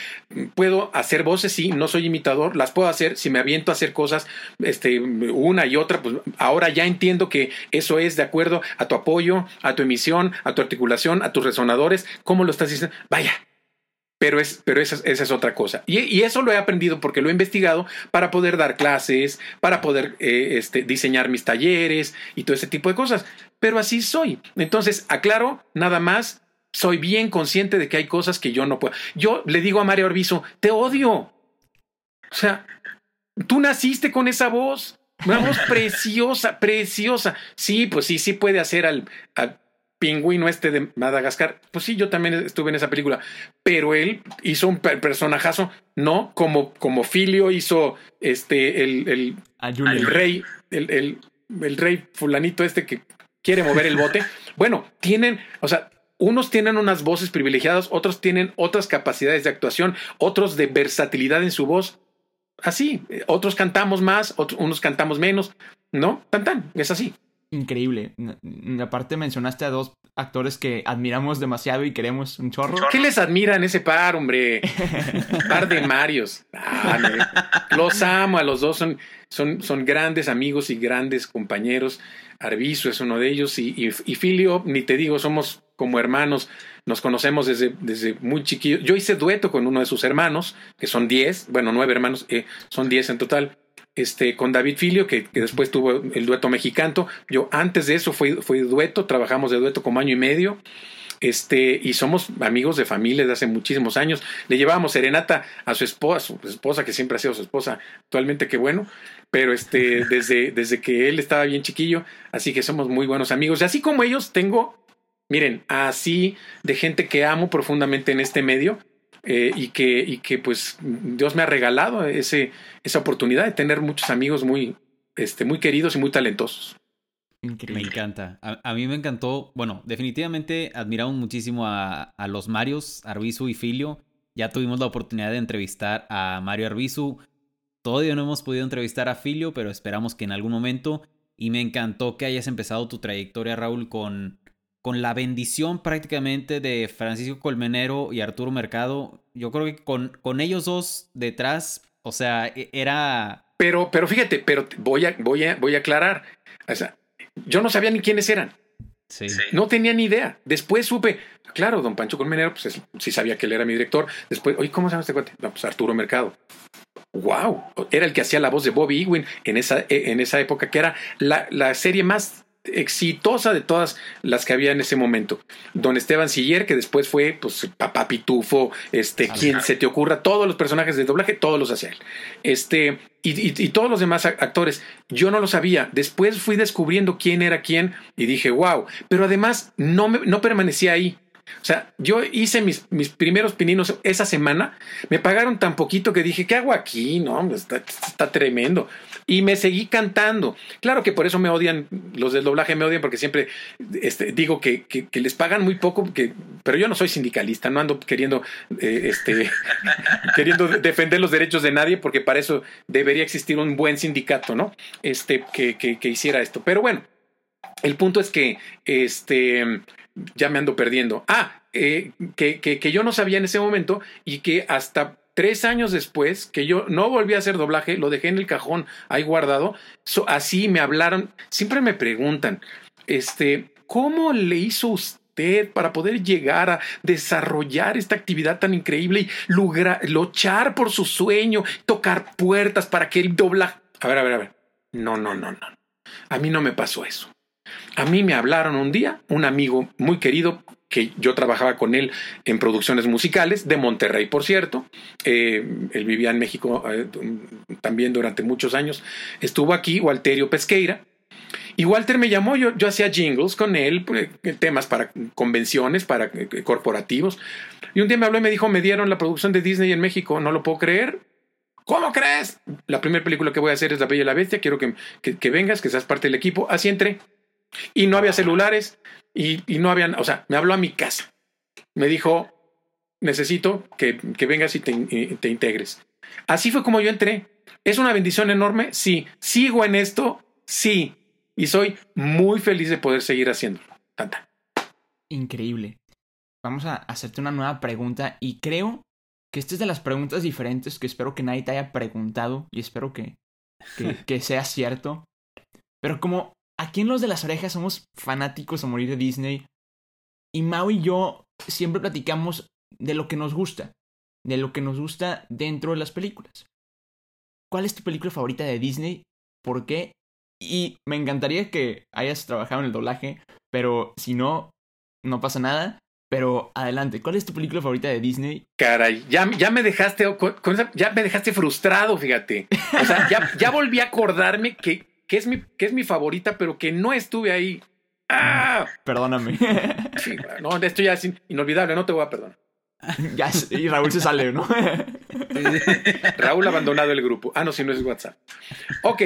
Puedo hacer voces, sí, no soy imitador, las puedo hacer. Si me aviento a hacer cosas, este, una y otra, pues ahora ya entiendo que eso es de acuerdo a tu apoyo, a tu emisión, a tu articulación, a tus resonadores, cómo lo estás diciendo. Vaya, pero, es, pero esa, esa, es otra cosa. Y, eso lo he aprendido porque lo he investigado para poder dar clases, para poder eh, este, diseñar mis talleres y todo ese tipo de cosas. Pero así soy. Entonces, aclaro, nada más, soy bien consciente de que hay cosas que yo no puedo. Yo le digo a Mario Orbizo, te odio. O sea, tú naciste con esa voz. Una voz preciosa, preciosa. Sí, pues sí, sí puede hacer al, al pingüino este de Madagascar, pues sí, yo también estuve en esa película, pero él hizo un personajazo, no como, como Filio hizo este, el, el, el rey, el, el, el rey fulanito este que quiere mover el bote. Bueno, tienen, o sea, unos tienen unas voces privilegiadas, otros tienen otras capacidades de actuación, otros de versatilidad en su voz. Así, otros cantamos más, otros, unos cantamos menos, ¿no? Tan tan, es así increíble. Aparte mencionaste a dos actores que admiramos demasiado y queremos un chorro. ¿Qué les admira en ese par, hombre? par de Marios. Ah, los amo, a los dos son, son, son grandes amigos y grandes compañeros. Arbizu es uno de ellos y, y, Filio, ni te digo, somos como hermanos, nos conocemos desde, desde muy chiquillo. Yo hice dueto con uno de sus hermanos, que son diez, bueno, nueve hermanos, eh, son diez en total este, con David Filio, que, después tuvo el dueto mexicano. Yo antes de eso fui, fui dueto, trabajamos de dueto como año y medio. Este, y somos amigos de familia de hace muchísimos años. Le llevábamos serenata a su esposa, su esposa, que siempre ha sido su esposa, actualmente qué bueno, pero este, desde, desde que él estaba bien chiquillo, así que somos muy buenos amigos. Y así como ellos, tengo, miren, así de gente que amo profundamente en este medio, eh, y, que, y que pues Dios me ha regalado ese, esa oportunidad de tener muchos amigos muy, este, muy queridos y muy talentosos. Me encanta. A, mí me encantó. Bueno, definitivamente admiramos muchísimo a, a, los Marios, Arbizu y Filio. Ya tuvimos la oportunidad de entrevistar a Mario Arbizu. Todavía no hemos podido entrevistar a Filio, pero esperamos que en algún momento. Y me encantó que hayas empezado tu trayectoria, Raúl, con con la bendición prácticamente de Francisco Colmenero y Arturo Mercado. Yo creo que con, con ellos dos detrás, o sea, e, era... Pero, pero fíjate, pero voy a, voy a, voy a aclarar. O sea, yo no sabía ni quiénes eran. Sí. No tenía ni idea. Después supe, claro, don Pancho Colmenero, pues es- sí sabía que él era mi director. Después, oye, ¿cómo se llama este cuate? No, pues Arturo Mercado. Wow, era el que hacía la voz de Bobby Ewing en esa, en esa época, que era la, la serie más exitosa de todas las que había en ese momento. Don Esteban Siller, que después fue, pues, Papá Pitufo, este, quien se te ocurra, todos los personajes de doblaje, todos los hacía él. Este, y, y- y todos los demás actores, yo no lo sabía. Después fui descubriendo quién era quién y dije, wow. Pero además, no, me, no permanecía ahí. O sea, yo hice mis, mis primeros pininos esa semana, me pagaron tan poquito que dije, ¿qué hago aquí? No, está, está tremendo. Y me seguí cantando. Claro que por eso me odian, los del doblaje me odian porque siempre este, digo que, que- les pagan muy poco, que, pero yo no soy sindicalista, no ando queriendo, eh, este, queriendo defender los derechos de nadie porque para eso debería existir un buen sindicato, ¿no? Este, que, que- que hiciera esto. Pero bueno, el punto es que, este, ya me ando perdiendo. Ah, eh, que, que, que yo no sabía en ese momento y que hasta tres años después, que yo no volví a hacer doblaje, lo dejé en el cajón ahí guardado, así me hablaron, siempre me preguntan, este, ¿cómo le hizo usted para poder llegar a desarrollar esta actividad tan increíble y logra- luchar por su sueño, tocar puertas para que el doblaje... A ver, a ver, a ver. No, no, no, no. A mí no me pasó eso. A mí me hablaron un día, un amigo muy querido, que yo trabajaba con él en producciones musicales, de Monterrey, por cierto. Eh, él vivía en México eh, también durante muchos años. Estuvo aquí, Walterio Pesqueira. Y Walter me llamó, yo, yo hacía jingles con él, eh, temas para convenciones, para corporativos. Y un día me habló y me dijo, me dieron la producción de Disney en México, no lo puedo creer. ¿Cómo crees? La primera película que voy a hacer es La Bella y la Bestia, quiero que, que, que vengas, que seas parte del equipo. Así entré. Y no había celulares y, y no habían, o sea, me habló a mi casa. Me dijo, necesito que, que vengas y te, y te integres. Así fue como yo entré. ¿Es una bendición enorme? Sí. ¿Sigo en esto? Sí. Y soy muy feliz de poder seguir haciéndolo. Tanta. Increíble. Vamos a hacerte una nueva pregunta y creo que esta es de las preguntas diferentes que espero que nadie te haya preguntado y espero que, que, que sea cierto. Pero como aquí en Los de las Orejas somos fanáticos a morir de Disney y Mau y yo siempre platicamos de lo que nos gusta, de lo que nos gusta dentro de las películas. ¿Cuál es tu película favorita de Disney? ¿Por qué? Y me encantaría que hayas trabajado en el doblaje, pero si no, no pasa nada. Pero adelante, ¿cuál es tu película favorita de Disney? Caray, ya, ya me dejaste, esa- ya me dejaste frustrado, fíjate. O sea, ya, ya volví a acordarme que, que, es mi, que es mi favorita, pero que no estuve ahí. ¡Ah! Perdóname. Sí, no, esto ya es in- inolvidable, no te voy a perdonar. ya, y Raúl se sale, ¿no? Raúl ha abandonado el grupo. Ah, no, si no es WhatsApp. Ok.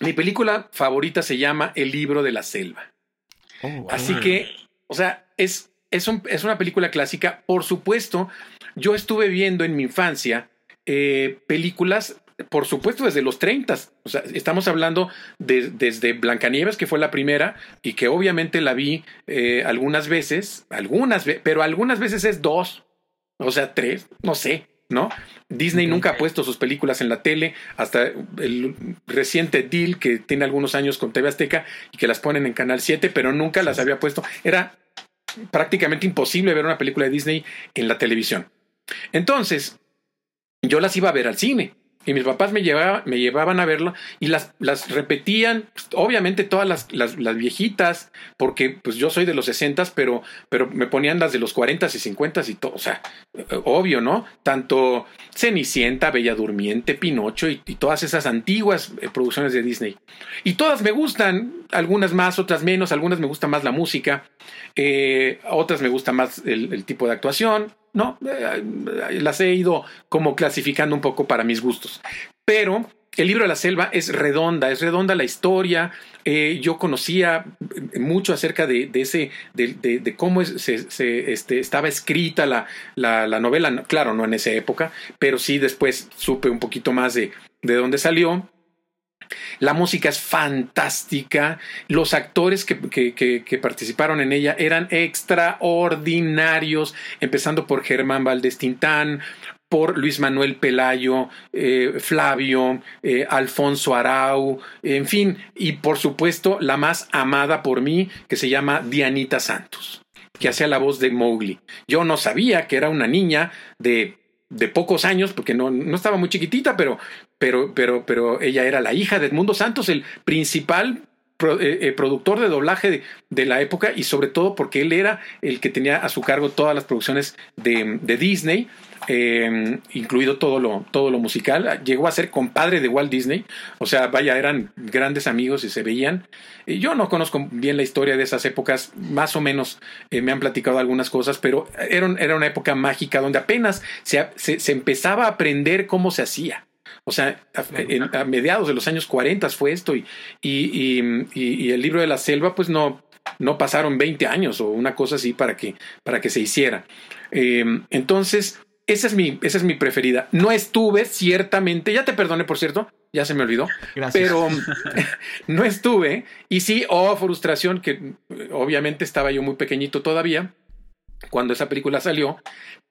Mi película favorita se llama El libro de la selva. Oh, wow. Así que, o sea, es, es, un- es una película clásica. Por supuesto, yo estuve viendo en mi infancia eh, películas, por supuesto, desde los 30. O sea, estamos hablando de- desde Blancanieves, que fue la primera, y que obviamente la vi eh, algunas veces, algunas veces, pero algunas veces es dos, o sea, tres, no sé, ¿no? Disney nunca ha puesto sus películas en la tele, hasta el reciente deal que tiene algunos años con TV Azteca y que las ponen en Canal 7, pero nunca las había puesto. Era prácticamente imposible ver una película de Disney en la televisión. Entonces, yo las iba a ver al cine. Y mis papás me, llevaba- me llevaban a verlo y las, las repetían, pues, obviamente todas las, las, viejitas, porque pues yo soy de los 60, pero, pero me ponían las de los 40 y 50 y todo, o sea, eh, obvio, ¿no? Tanto Cenicienta, Bella Durmiente, Pinocho y, todas esas antiguas eh, producciones de Disney. Y todas me gustan, algunas más, otras menos, algunas me gusta más la música, eh, otras me gusta más el tipo de actuación, ¿no? Eh, eh, las he ido como clasificando un poco para mis gustos. Pero el libro de la selva es redonda, es redonda la historia. Eh, yo conocía mucho acerca de, de ese, de, de- de cómo se, este, estaba escrita la, la, la novela. No, Claro, no en esa época, pero sí después supe un poquito más de, de dónde salió. La música es fantástica. Los actores que, que- participaron en ella eran extraordinarios, empezando por Germán Valdés Tintán, por Luis Manuel Pelayo, eh, Flavio, eh, Alfonso Arau, en fin, y por supuesto la más amada por mí, que se llama Dianita Santos, que hacía la voz de Mowgli. Yo no sabía que era una niña de, de pocos años, porque no, no estaba muy chiquitita, pero, pero, pero, pero ella era la hija de Edmundo Santos, el principal eh, productor de doblaje de, la época y sobre todo porque él era el que tenía a su cargo todas las producciones de, de Disney eh, incluido todo lo, todo lo musical. Llegó a ser compadre de Walt Disney, o sea, vaya, eran grandes amigos y se veían. yo no conozco bien la historia de esas épocas, más o menos eh, me han platicado algunas cosas, pero era, era una época mágica donde apenas se, se, empezaba a aprender cómo se hacía. O sea, a, mediados de los años 40 fue esto y, y, y, el libro de la selva, pues no, no pasaron 20 años o una cosa así para que, para que se hiciera. Eh, entonces, esa es mi, esa es mi preferida. No estuve, ciertamente, ya te perdone, por cierto, ya se me olvidó. Gracias. Pero no estuve. Y sí, oh, frustración, que obviamente estaba yo muy pequeñito todavía cuando esa película salió.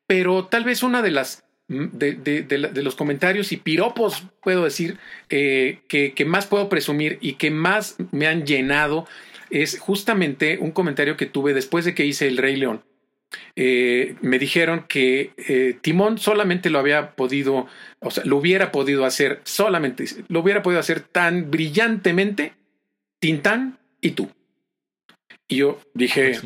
Pero tal vez una de las de, de, los comentarios y piropos, puedo decir, eh, que, que más puedo presumir y que más me han llenado es justamente un comentario que tuve después de que hice El Rey León eh, me dijeron que eh, Timón solamente lo había podido, o sea, lo hubiera podido hacer solamente, lo hubiera podido hacer tan brillantemente Tintán y tú. Y yo dije,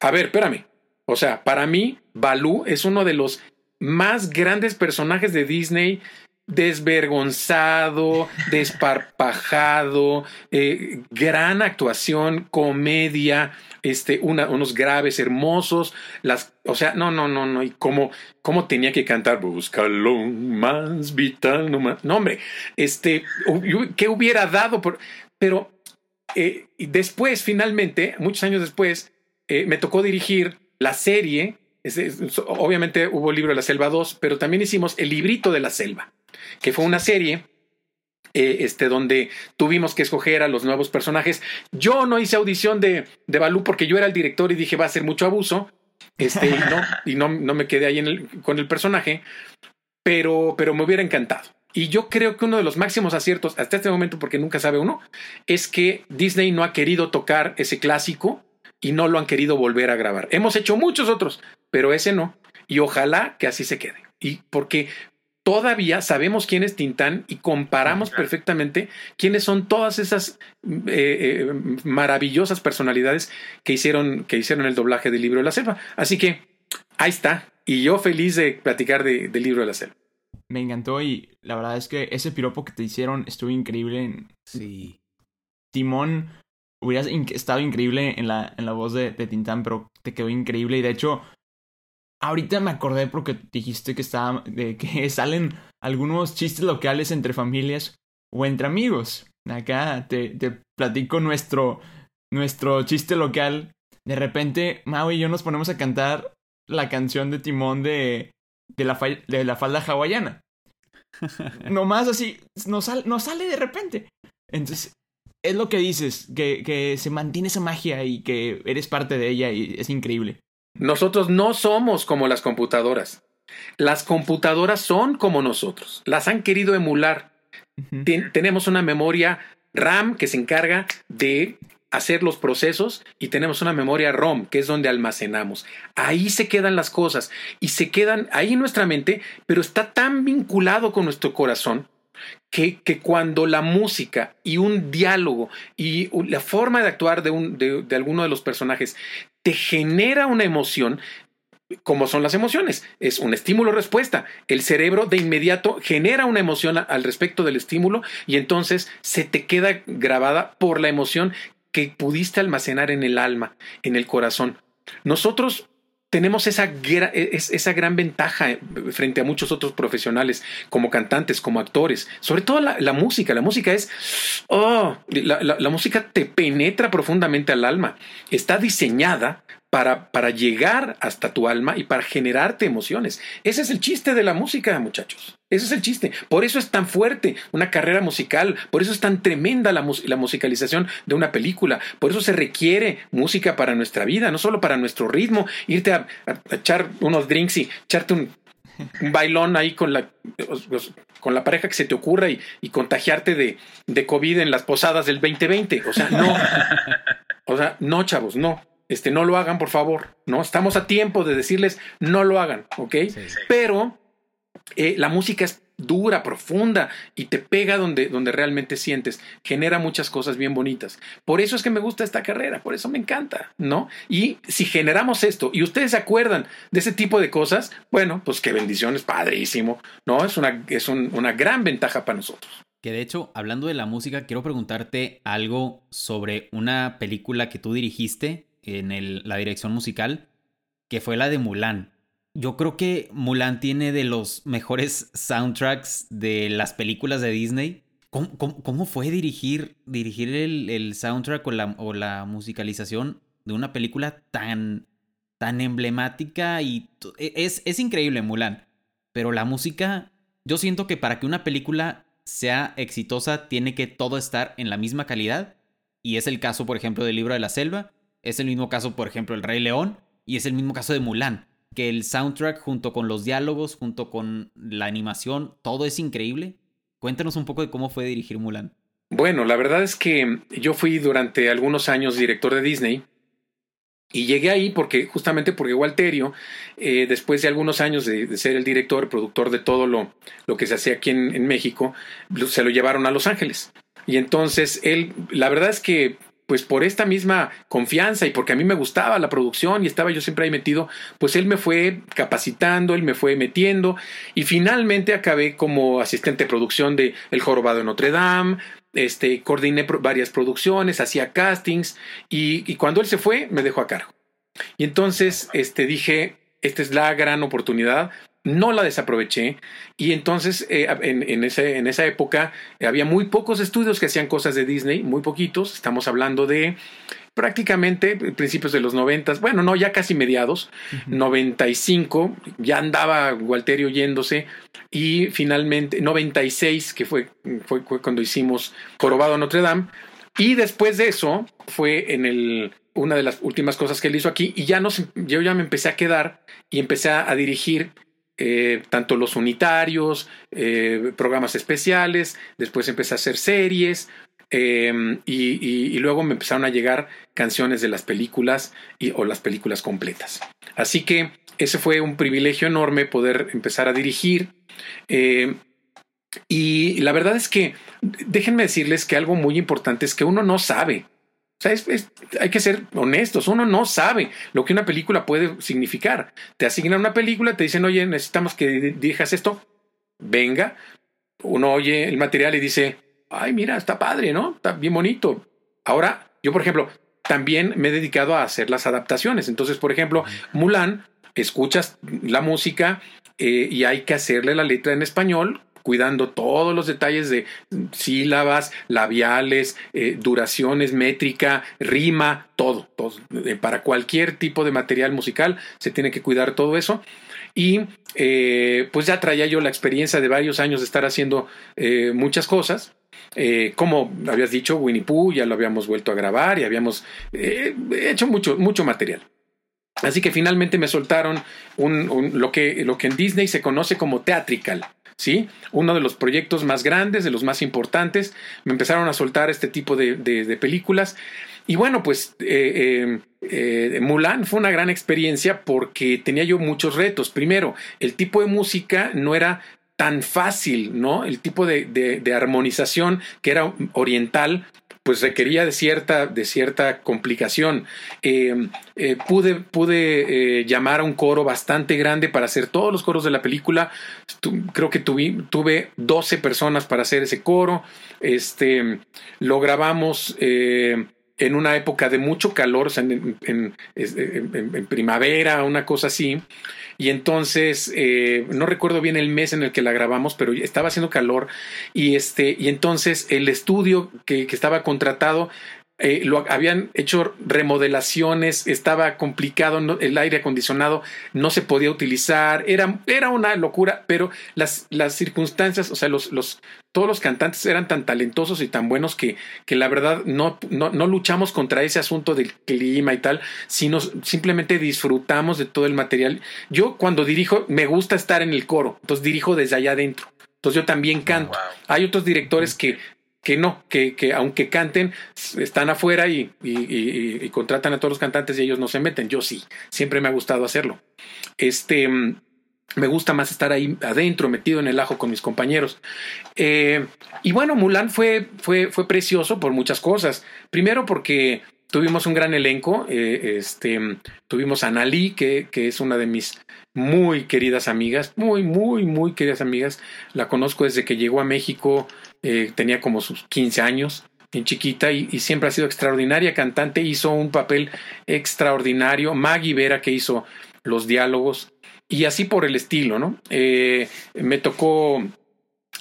a ver, espérame. O sea, para mí, Balú es uno de los más grandes personajes de Disney desvergonzado, desparpajado, eh, gran actuación, comedia, este, una, unos graves hermosos, las, o sea, no, no, no, no, y cómo, cómo tenía que cantar, búscalo más vital, no más, no, hombre, este, ¿qué hubiera dado por, pero eh, después, finalmente, muchos años después, eh, me tocó dirigir la serie, obviamente hubo el libro de la selva 2, pero también hicimos el librito de la selva que fue una serie eh, este, donde tuvimos que escoger a los nuevos personajes. Yo no hice audición de, de Balú porque yo era el director y dije va a ser mucho abuso. Este, y no, no, me quedé ahí con el personaje, pero, pero me hubiera encantado. Y yo creo que uno de los máximos aciertos hasta este momento, porque nunca sabe uno, es que Disney no ha querido tocar ese clásico y no lo han querido volver a grabar. Hemos hecho muchos otros, pero ese no. Y ojalá que así se quede. Y porque todavía sabemos quién es Tintán y comparamos perfectamente quiénes son todas esas eh, eh, maravillosas personalidades que hicieron, que hicieron el doblaje del libro de la selva. Así que ahí está. Y yo feliz de platicar del libro de la selva. Me encantó y la verdad es que ese piropo que te hicieron estuvo increíble. Sí. Timón hubiera estado increíble en la, en la voz de, de Tintán, pero te quedó increíble y de hecho Ahorita me acordé porque dijiste que, estaba, de que salen algunos chistes locales entre familias o entre amigos. Acá te, te platico nuestro, nuestro chiste local. De repente, Mau y yo nos ponemos a cantar la canción de Timón de, de, la, de la falda hawaiana. Nomás así, nos, nos sale de repente. Entonces, es lo que dices, que, que se mantiene esa magia y que eres parte de ella y es increíble. Nosotros no somos como las computadoras. Las computadoras son como nosotros. Las han querido emular. tenemos una memoria RAM que se encarga de hacer los procesos y tenemos una memoria ROM, que es donde almacenamos. Ahí se quedan las cosas y se quedan ahí en nuestra mente, pero está tan vinculado con nuestro corazón que, que cuando la música y un diálogo y la forma de actuar de, un, de, de alguno de los personajes te genera una emoción, como son las emociones, es un estímulo-respuesta. El cerebro de inmediato genera una emoción al respecto del estímulo y entonces se te queda grabada por la emoción que pudiste almacenar en el alma, en el corazón. Nosotros tenemos esa, esa gran ventaja eh, frente a muchos otros profesionales, como cantantes, como actores, sobre todo la, música. La música es, oh, la, la, música te penetra profundamente al alma. Está diseñada para, para llegar hasta tu alma y para generarte emociones. Ese es el chiste de la música, muchachos. Ese es el chiste. Por eso es tan fuerte una carrera musical, por eso es tan tremenda la, la, musicalización de una película, por eso se requiere música para nuestra vida, no solo para nuestro ritmo, irte a, echar unos drinks y echarte un un bailón ahí con la, con la pareja que se te ocurra y, y contagiarte de, de COVID en las posadas del 2020. O sea, no. O sea, no, chavos, no. Este, no lo hagan, por favor. No, estamos a tiempo de decirles no lo hagan, ¿ok? Pero eh, la música es dura, profunda y te pega donde, donde realmente sientes, genera muchas cosas bien bonitas. Por eso es que me gusta esta carrera, por eso me encanta, ¿no? Y si generamos esto y ustedes se acuerdan de ese tipo de cosas, bueno, pues qué bendición, es padrísimo, ¿no? Es una, es una gran ventaja para nosotros. Que de hecho, hablando de la música, quiero preguntarte algo sobre una película que tú dirigiste en el, la dirección musical, que fue la de Mulan yo creo que Mulan tiene de los mejores soundtracks de las películas de Disney. ¿Cómo, fue dirigir, dirigir el, soundtrack o la, o la, musicalización de una película tan, tan emblemática? y e, es, es increíble Mulan, pero la música, yo siento que para que una película sea exitosa tiene que todo estar en la misma calidad. Y es el caso, por ejemplo, del libro de la selva, es el mismo caso, por ejemplo, el Rey León, y es el mismo caso de Mulan que el soundtrack junto con los diálogos, junto con la animación, todo es increíble. Cuéntanos un poco de cómo fue dirigir Mulan. Bueno, la verdad es que yo fui durante algunos años director de Disney y llegué ahí porque justamente porque Walterio, eh, después de algunos años de, ser el director, productor de todo lo, lo que se hacía aquí en, en México, se lo llevaron a Los Ángeles. Y entonces él, la verdad es que pues por esta misma confianza y porque a mí me gustaba la producción y estaba yo siempre ahí metido, pues él me fue capacitando, él me fue metiendo y finalmente acabé como asistente de producción de El Jorobado de Notre Dame, este, coordiné varias producciones, hacía castings y, y, cuando él se fue me dejó a cargo. Y entonces este, dije, esta es la gran oportunidad no la desaproveché. Y entonces eh, en, ese, en, esa época había muy pocos estudios que hacían cosas de Disney, muy poquitos, estamos hablando de prácticamente principios de los noventas, bueno, no, ya casi mediados, 95, ya andaba Walterio yéndose. Y finalmente 96, que fue, fue, fue cuando hicimos Jorobado Notre Dame, y después de eso fue en el una de las últimas cosas que él hizo aquí. Y ya nos, yo ya me empecé a quedar y empecé a dirigir eh, tanto los unitarios, eh, programas especiales, después empecé a hacer series em, y, luego me empezaron a llegar canciones de las películas y, o las películas completas. Así que ese fue un privilegio enorme poder empezar a dirigir. Em, y la verdad es que déjenme decirles que algo muy importante es que uno no sabe o sea, hay que ser honestos. Uno no sabe lo que una película puede significar. Te asignan una película, te dicen, oye, necesitamos que dirijas esto. Venga. Uno oye el material y dice, ay, mira, está padre, ¿no? Está bien bonito. Ahora, yo, por ejemplo, también me he dedicado a hacer las adaptaciones. Entonces, por ejemplo, Mulan, escuchas la música eh, y hay que hacerle la letra en español cuidando todos los detalles de sílabas, labiales, eh, duraciones, métrica, rima, todo, todo. Eh, para cualquier tipo de material musical se tiene que cuidar todo eso. Y eh, pues ya traía yo la experiencia de varios años de estar haciendo muchas cosas. como habías dicho, Winnie Pooh, ya lo habíamos vuelto a grabar y habíamos hecho mucho, mucho material. Así que finalmente me soltaron lo, que, en Disney se conoce como theatrical. ¿Sí? Uno de los proyectos más grandes, de los más importantes. Me empezaron a soltar este tipo de, películas. Y bueno, pues eh, eh, eh, Mulan fue una gran experiencia porque tenía yo muchos retos. Primero, el tipo de música no era tan fácil, ¿no? El tipo de, de armonización que era oriental, pues requería de cierta, de cierta complicación. Eh, eh, pude pude eh, llamar a un coro bastante grande para hacer todos los coros de la película. creo que tuve, tuve 12 personas para hacer ese coro. Este, lo grabamos en una época de mucho calor, en, primavera, una cosa así. Y entonces, eh, no recuerdo bien el mes en el que la grabamos, pero estaba haciendo calor. Y, este, y entonces el estudio que, estaba contratado eh, lo habían hecho remodelaciones, estaba complicado, el aire acondicionado no se podía utilizar, era, era una locura, pero las, las circunstancias, o sea, los, los, todos los cantantes eran tan talentosos y tan buenos que, que la verdad no, no, no luchamos contra ese asunto del clima y tal, sino simplemente disfrutamos de todo el material. Yo cuando dirijo me gusta estar en el coro, entonces dirijo desde allá adentro. Entonces yo también canto. Hay otros directores que que no, que, que aunque canten, están afuera y, y, contratan a todos los cantantes y ellos no se meten. Yo sí, siempre me ha gustado hacerlo. Este, mm, me gusta más estar ahí adentro, metido en el ajo con mis compañeros. Eh, y bueno, Mulan fue, fue, fue precioso por muchas cosas. Primero porque tuvimos un gran elenco. Eh, este, tuvimos a Nali, que, que es una de mis muy queridas amigas, muy, muy, muy queridas amigas. La conozco desde que llegó a México eh, tenía como sus 15 años, bien chiquita, y, siempre ha sido extraordinaria cantante, hizo un papel extraordinario. Maggie Vera, que hizo los diálogos, y así por el estilo, ¿no? Eh, me tocó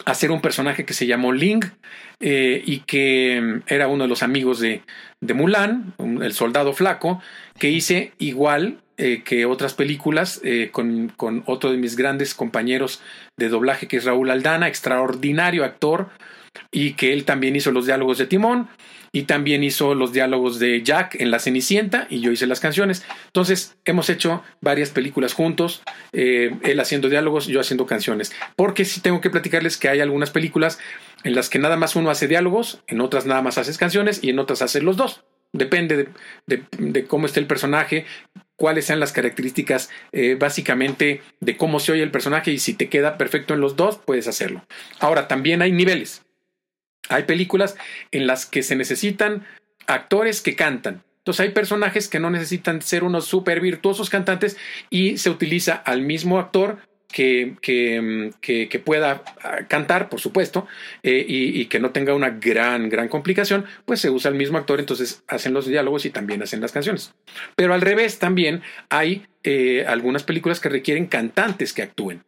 hacer un personaje que se llamó Ling eh, y que era uno de los amigos de, Mulan, el soldado flaco, que hice igual que otras películas con, con, otro de mis grandes compañeros de doblaje que es Raúl Aldana, extraordinario actor, y que él también hizo los diálogos de Timón y también hizo los diálogos de Jack en La Cenicienta y yo hice las canciones. Entonces hemos hecho varias películas juntos, eh, él haciendo diálogos, yo haciendo canciones. Porque sí tengo que platicarles que hay algunas películas en las que nada más uno hace diálogos, en otras nada más haces canciones y en otras haces los dos. Depende de, cómo esté el personaje, cuáles sean las características eh, básicamente de cómo se oye el personaje y si te queda perfecto en los dos, puedes hacerlo. Ahora, también hay niveles. Hay películas en las que se necesitan actores que cantan. Entonces hay personajes que no necesitan ser unos súper virtuosos cantantes y se utiliza al mismo actor que, que, que, pueda ah, cantar, por supuesto, eh, y, que no tenga una gran, gran complicación, pues se usa el mismo actor, entonces hacen los diálogos y también hacen las canciones. Pero al revés, también hay eh, algunas películas que requieren cantantes que actúen.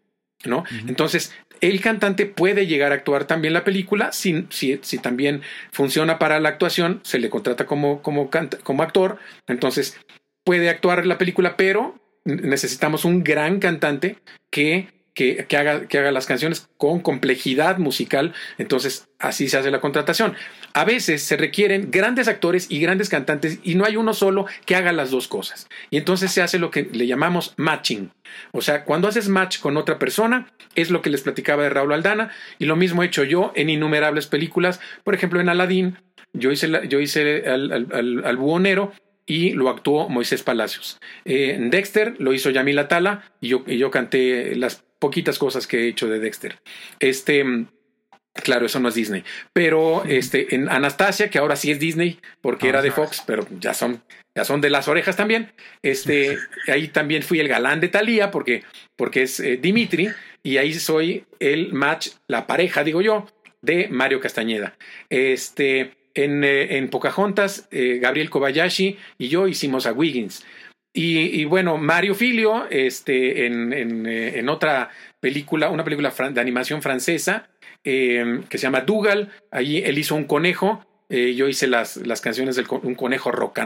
¿No? Entonces, el cantante puede llegar a actuar también la película, si, si, si también funciona para la actuación, se le contrata como, como, como actor, entonces puede actuar la película, pero necesitamos un gran cantante que que, haga, que haga las canciones con complejidad musical, entonces así se hace la contratación. A veces se requieren grandes actores y grandes cantantes y no hay uno solo que haga las dos cosas. Y entonces se hace lo que le llamamos matching. O sea, cuando haces match con otra persona, es lo que les platicaba de Raúl Aldana y lo mismo he hecho yo en innumerables películas. Por ejemplo, en Aladdin, yo hice, yo hice al, buhonero y lo actuó Moisés Palacios. Eh, en Dexter lo hizo Yamila Tala y yo, y yo canté las poquitas cosas que he hecho de Dexter. Este, claro, eso no es Disney, pero este, en Anastasia, que ahora sí es Disney, porque era de Fox, pero ya son, ya son de las orejas también. Este, ahí también fui el galán de Thalía, porque, porque es eh, Dimitri, y ahí soy el match, la pareja, digo yo, de Mario Castañeda. Este, en, eh, en Pocahontas, eh, Gabriel Kobayashi y yo hicimos a Wiggins. Y, bueno, Mario Filio, este, en, eh, otra película, una película de animación francesa em, que se llama Dougal, allí él hizo un conejo. Eh, yo hice las, las canciones de un conejo rock.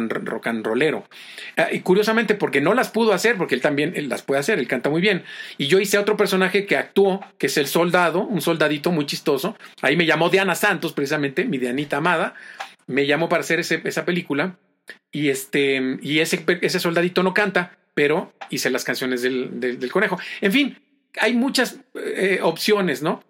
Ah, y curiosamente, porque no las pudo hacer, porque él también las puede hacer, él canta muy bien. Y yo hice otro personaje que actuó, que es el soldado, un soldadito muy chistoso. Ahí me llamó Diana Santos, precisamente, mi Dianita amada. Me llamó para hacer ese, esa película y este, y ese, ese soldadito no canta, pero hice las canciones del, del, conejo. En fin, hay muchas eh, opciones, ¿no?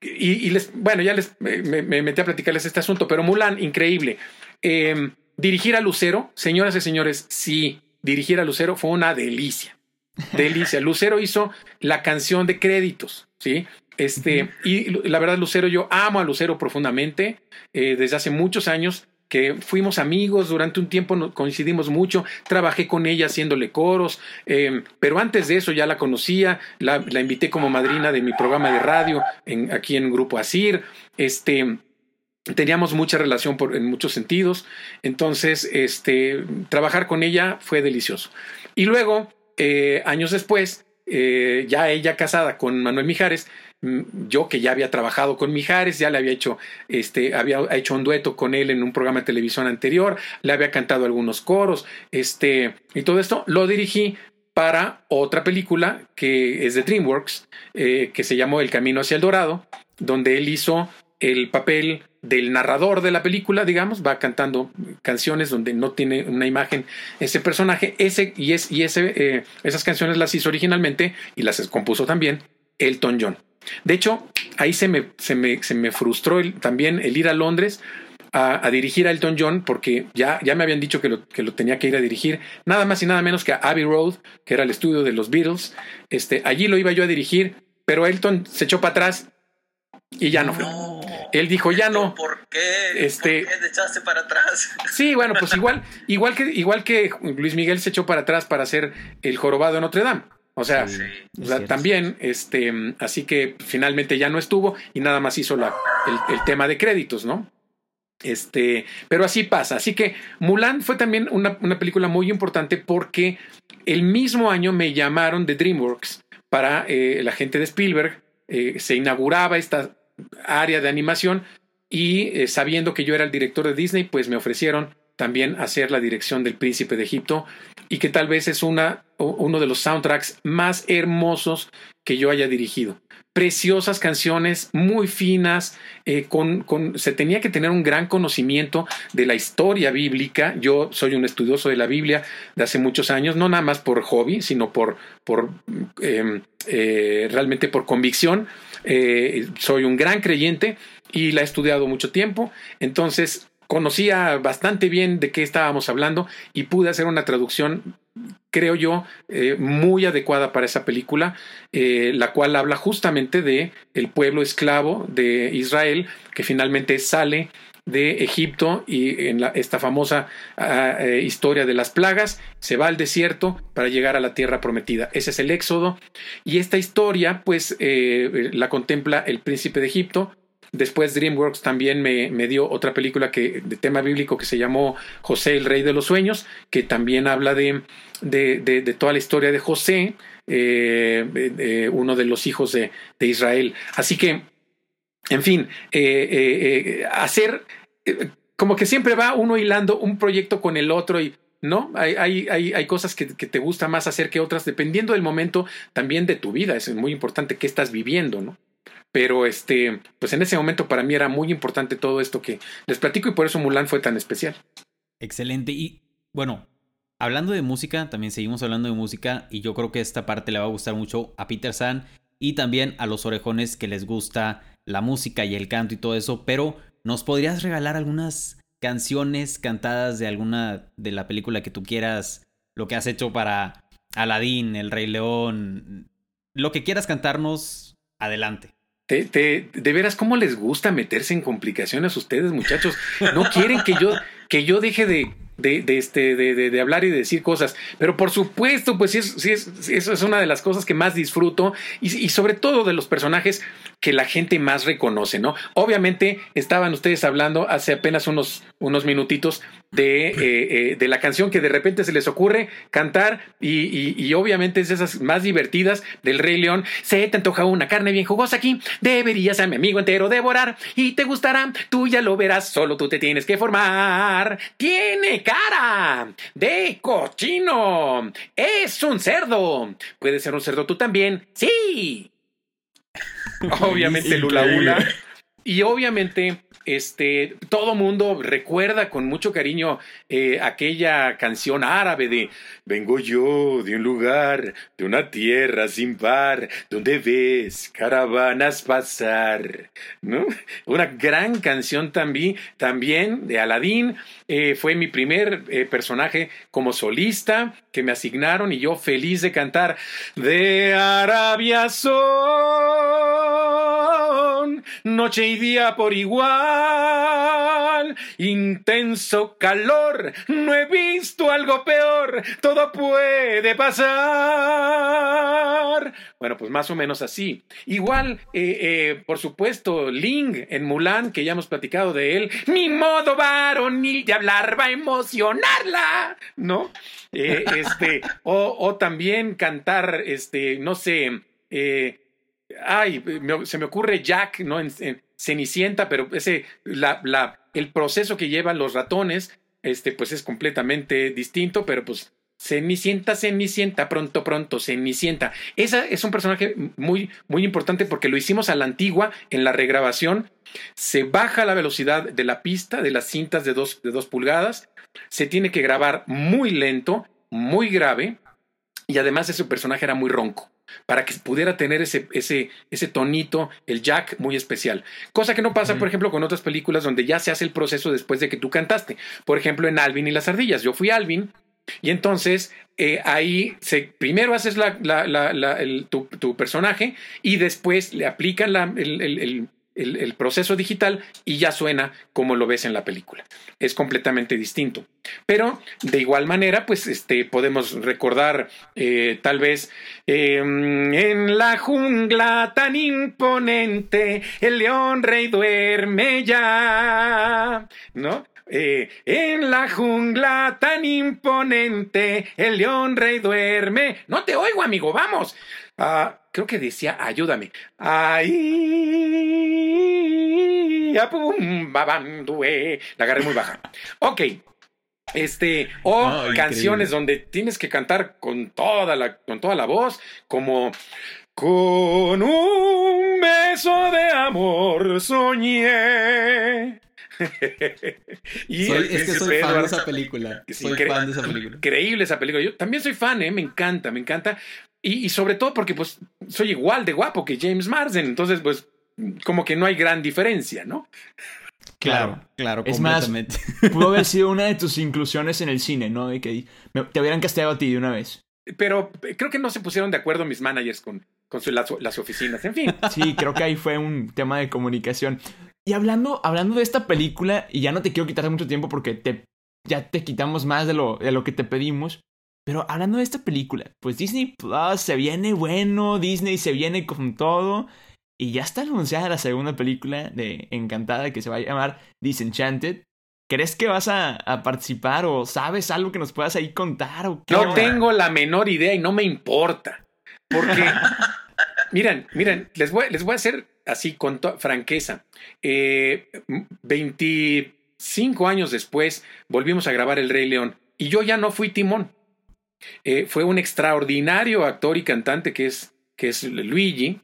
Y, les, bueno, ya les me, metí a platicarles este asunto, pero Mulan, increíble. Em, dirigir a Lucero, señoras y señores, sí, dirigir a Lucero fue una delicia. Delicia. Lucero hizo la canción de créditos, ¿sí? Este, y la verdad, Lucero, yo amo a Lucero profundamente eh, desde hace muchos años que fuimos amigos durante un tiempo, coincidimos mucho, trabajé con ella haciéndole coros, eh, pero antes de eso ya la conocía, la, invité como madrina de mi programa de radio en, aquí en Grupo Asir, este, teníamos mucha relación por, en muchos sentidos, entonces este, trabajar con ella fue delicioso. Y luego, eh, años después, eh, ya ella casada con Manuel Mijares, yo que ya había trabajado con Mijares, ya le había hecho, este, había hecho un dueto con él en un programa de televisión anterior, le había cantado algunos coros, este, y todo esto, lo dirigí para otra película que es de DreamWorks, eh, que se llamó El Camino hacia el Dorado, donde él hizo el papel del narrador de la película, digamos, va cantando canciones donde no tiene una imagen ese personaje, ese y, es, y ese, eh, esas canciones las hizo originalmente y las compuso también Elton John. De hecho, ahí se me, se me, se me frustró también el ir a Londres a, dirigir a Elton John porque ya, ya me habían dicho que lo, que lo tenía que ir a dirigir nada más y nada menos que a Abbey Road, que era el estudio de los Beatles. Este, allí lo iba yo a dirigir, pero Elton se echó para atrás y ya no fue. Él dijo, ya no. ¿Por qué? Este, ¿Por qué te echaste para atrás? Sí, bueno, pues igual, igual, que, igual que Luis Miguel se echó para atrás para hacer el jorobado de Notre Dame. O sea, también, este, así que finalmente ya no estuvo y nada más hizo la, el, tema de créditos, ¿no? Este, pero así pasa. Así que Mulan fue también una, una película muy importante porque el mismo año me llamaron de DreamWorks para eh, la gente de Spielberg. Eh, se inauguraba esta área de animación y eh, sabiendo que yo era el director de Disney, pues me ofrecieron también hacer la dirección del Príncipe de Egipto y que tal vez es una, uno de los soundtracks más hermosos que yo haya dirigido. Preciosas canciones, muy finas, eh, con, con, se tenía que tener un gran conocimiento de la historia bíblica. Yo soy un estudioso de la Biblia de hace muchos años, no nada más por hobby, sino por, por em, eh, realmente por convicción. Eh, soy un gran creyente y la he estudiado mucho tiempo. Entonces, conocía bastante bien de qué estábamos hablando y pude hacer una traducción, creo yo, eh, muy adecuada para esa película, eh, la cual habla justamente de el pueblo esclavo de Israel que finalmente sale de Egipto y en esta famosa ah, eh, historia de las plagas, se va al desierto para llegar a la tierra prometida. Ese es el éxodo. Y esta historia, pues, la contempla el príncipe de Egipto, Después DreamWorks también me, me, dio otra película que, de tema bíblico que se llamó José el Rey de los Sueños, que también habla de, de, de, toda la historia de José, eh, uno de los hijos de, Israel. Así que, en fin, eh, eh, hacer como que siempre va uno hilando un proyecto con el otro y ¿no? Hay, hay, hay, hay cosas que, que, te gusta más hacer que otras, dependiendo del momento también de tu vida. Es muy importante qué estás viviendo, ¿no? Pero este, pues en ese momento para mí era muy importante todo esto que les platico y por eso Mulan fue tan especial. Excelente. Y bueno, hablando de música, también seguimos hablando de música y yo creo que esta parte le va a gustar mucho a Peter San y también a los orejones que les gusta la música y el canto y todo eso, pero ¿nos podrías regalar algunas canciones cantadas de alguna de la película que tú quieras, lo que has hecho para Aladdin, El Rey León, lo que quieras cantarnos, adelante. Te, te, de veras, ¿cómo les gusta meterse en complicaciones ustedes, muchachos? No quieren que yo, que yo deje de, de, de, este, de, hablar y de decir cosas. Pero por supuesto, pues sí, es, eso es una de las cosas que más disfruto y, y, sobre todo de los personajes que la gente más reconoce, ¿no? Obviamente estaban ustedes hablando hace apenas unos, unos minutitos de, eh, eh, de la canción que de repente se les ocurre cantar y, y, obviamente es esas más divertidas del Rey León. Se te antoja una carne bien jugosa aquí, deberías a mi amigo entero devorar y te gustará, tú ya lo verás, solo tú te tienes que formar. Tiene cara de cochino, es un cerdo. Puede ser un cerdo tú también, sí. obviamente Lula Ula. Y obviamente este, todo mundo recuerda con mucho cariño eh, aquella canción árabe de Vengo yo de un lugar, de una tierra sin par, donde ves caravanas pasar, ¿no? Una gran canción también, también de Aladín. Eh, fue mi primer eh, personaje como solista que me asignaron y yo feliz de cantar de Arabia noche y día por igual intenso calor no he visto algo peor todo puede pasar Bueno, pues más o menos así. Igual, eh, eh, por supuesto, Ling en Mulan, que ya hemos platicado de él, mi modo varonil de hablar va a emocionarla, ¿no? Eh, este, o, también cantar, este, no sé, ay, se me ocurre Jack, ¿no? En, Cenicienta, pero ese, la, la, el proceso que llevan los ratones, este, pues es completamente distinto, pero pues Cenicienta, Cenicienta, pronto, pronto, Cenicienta. Esa es un personaje muy, muy importante porque lo hicimos a la antigua en la regrabación. Se baja la velocidad de la pista, de las cintas de dos, de dos pulgadas. Se tiene que grabar muy lento, muy grave. Y además ese personaje era muy ronco para que pudiera tener ese, ese, ese tonito, el jack muy especial. Cosa que no pasa, por ejemplo, con otras películas donde ya se hace el proceso después de que tú cantaste. Por ejemplo, en Alvin y las ardillas. Yo fui Alvin y entonces eh, ahí se, primero haces la, el, tu, personaje y después le aplican el, el, proceso digital y ya suena como lo ves en la película. Es completamente distinto. Pero de igual manera, pues este, podemos recordar eh, tal vez em, en la jungla tan imponente, el león rey duerme ya, ¿no? Eh, en la jungla tan imponente, el león rey duerme. No te oigo, amigo, vamos. Ah, creo que decía, ayúdame. Ahí, la agarré muy baja. Ok. Este, o canciones donde tienes que cantar con toda la, con toda la voz, como con un beso de amor soñé. y es que soy fan de esa película. Soy fan de esa película. Increíble esa película. Yo también soy fan, ¿eh? me encanta, me encanta. Y, sobre todo porque pues soy igual de guapo que James Marsden, entonces pues como que no hay gran diferencia, ¿no? Claro, claro, es más, pudo haber sido una de tus inclusiones en el cine, ¿no? De que te hubieran casteado a ti de una vez. Pero creo que no se pusieron de acuerdo mis managers con, con las, oficinas, en fin. Sí, creo que ahí fue un tema de comunicación. Y hablando, hablando de esta película, y ya no te quiero quitar mucho tiempo porque te, ya te quitamos más de lo, de lo que te pedimos, pero hablando de esta película, pues Disney Plus se viene bueno, Disney se viene con todo. Y ya está anunciada la segunda película de Encantada que se va a llamar Disenchanted. ¿Crees que vas a, participar o sabes algo que nos puedas ahí contar? O no tengo la menor idea y no me importa. Porque, miren, miren, les voy, les voy a hacer así con franqueza. Eh, 25 años después volvimos a grabar El Rey León y yo ya no fui Timón. Eh, fue un extraordinario actor y cantante que es, que es Luigi.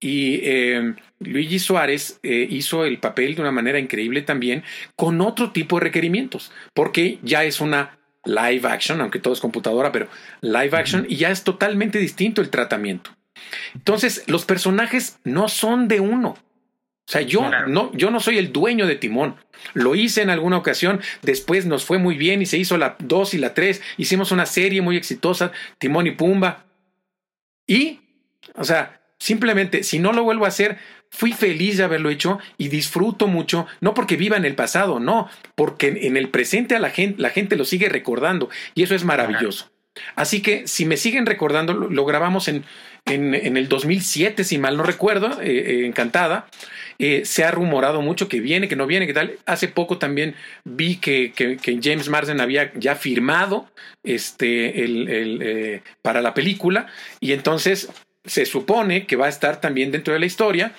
Y eh, Luigi Suárez eh, hizo el papel de una manera increíble también, con otro tipo de requerimientos, porque ya es una live action, aunque todo es computadora, pero live action, y ya es totalmente distinto el tratamiento. Entonces, los personajes no son de uno. O sea, yo, no, yo no soy el dueño de Timón. Lo hice en alguna ocasión, después nos fue muy bien y se hizo la 2 y la 3. Hicimos una serie muy exitosa, Timón y Pumba. Y, o sea, simplemente, si no lo vuelvo a hacer, fui feliz de haberlo hecho y disfruto mucho, no porque viva en el pasado, no, porque en el presente a la gente, la gente lo sigue recordando y eso es maravilloso. Así que si me siguen recordando, lo, grabamos en, en, el 2007, si mal no recuerdo, eh, eh, encantada. Eh, se ha rumorado mucho que viene, que no viene, que tal. Hace poco también vi que, James Marsden había ya firmado este, para la película y entonces se supone que va a estar también dentro de la historia.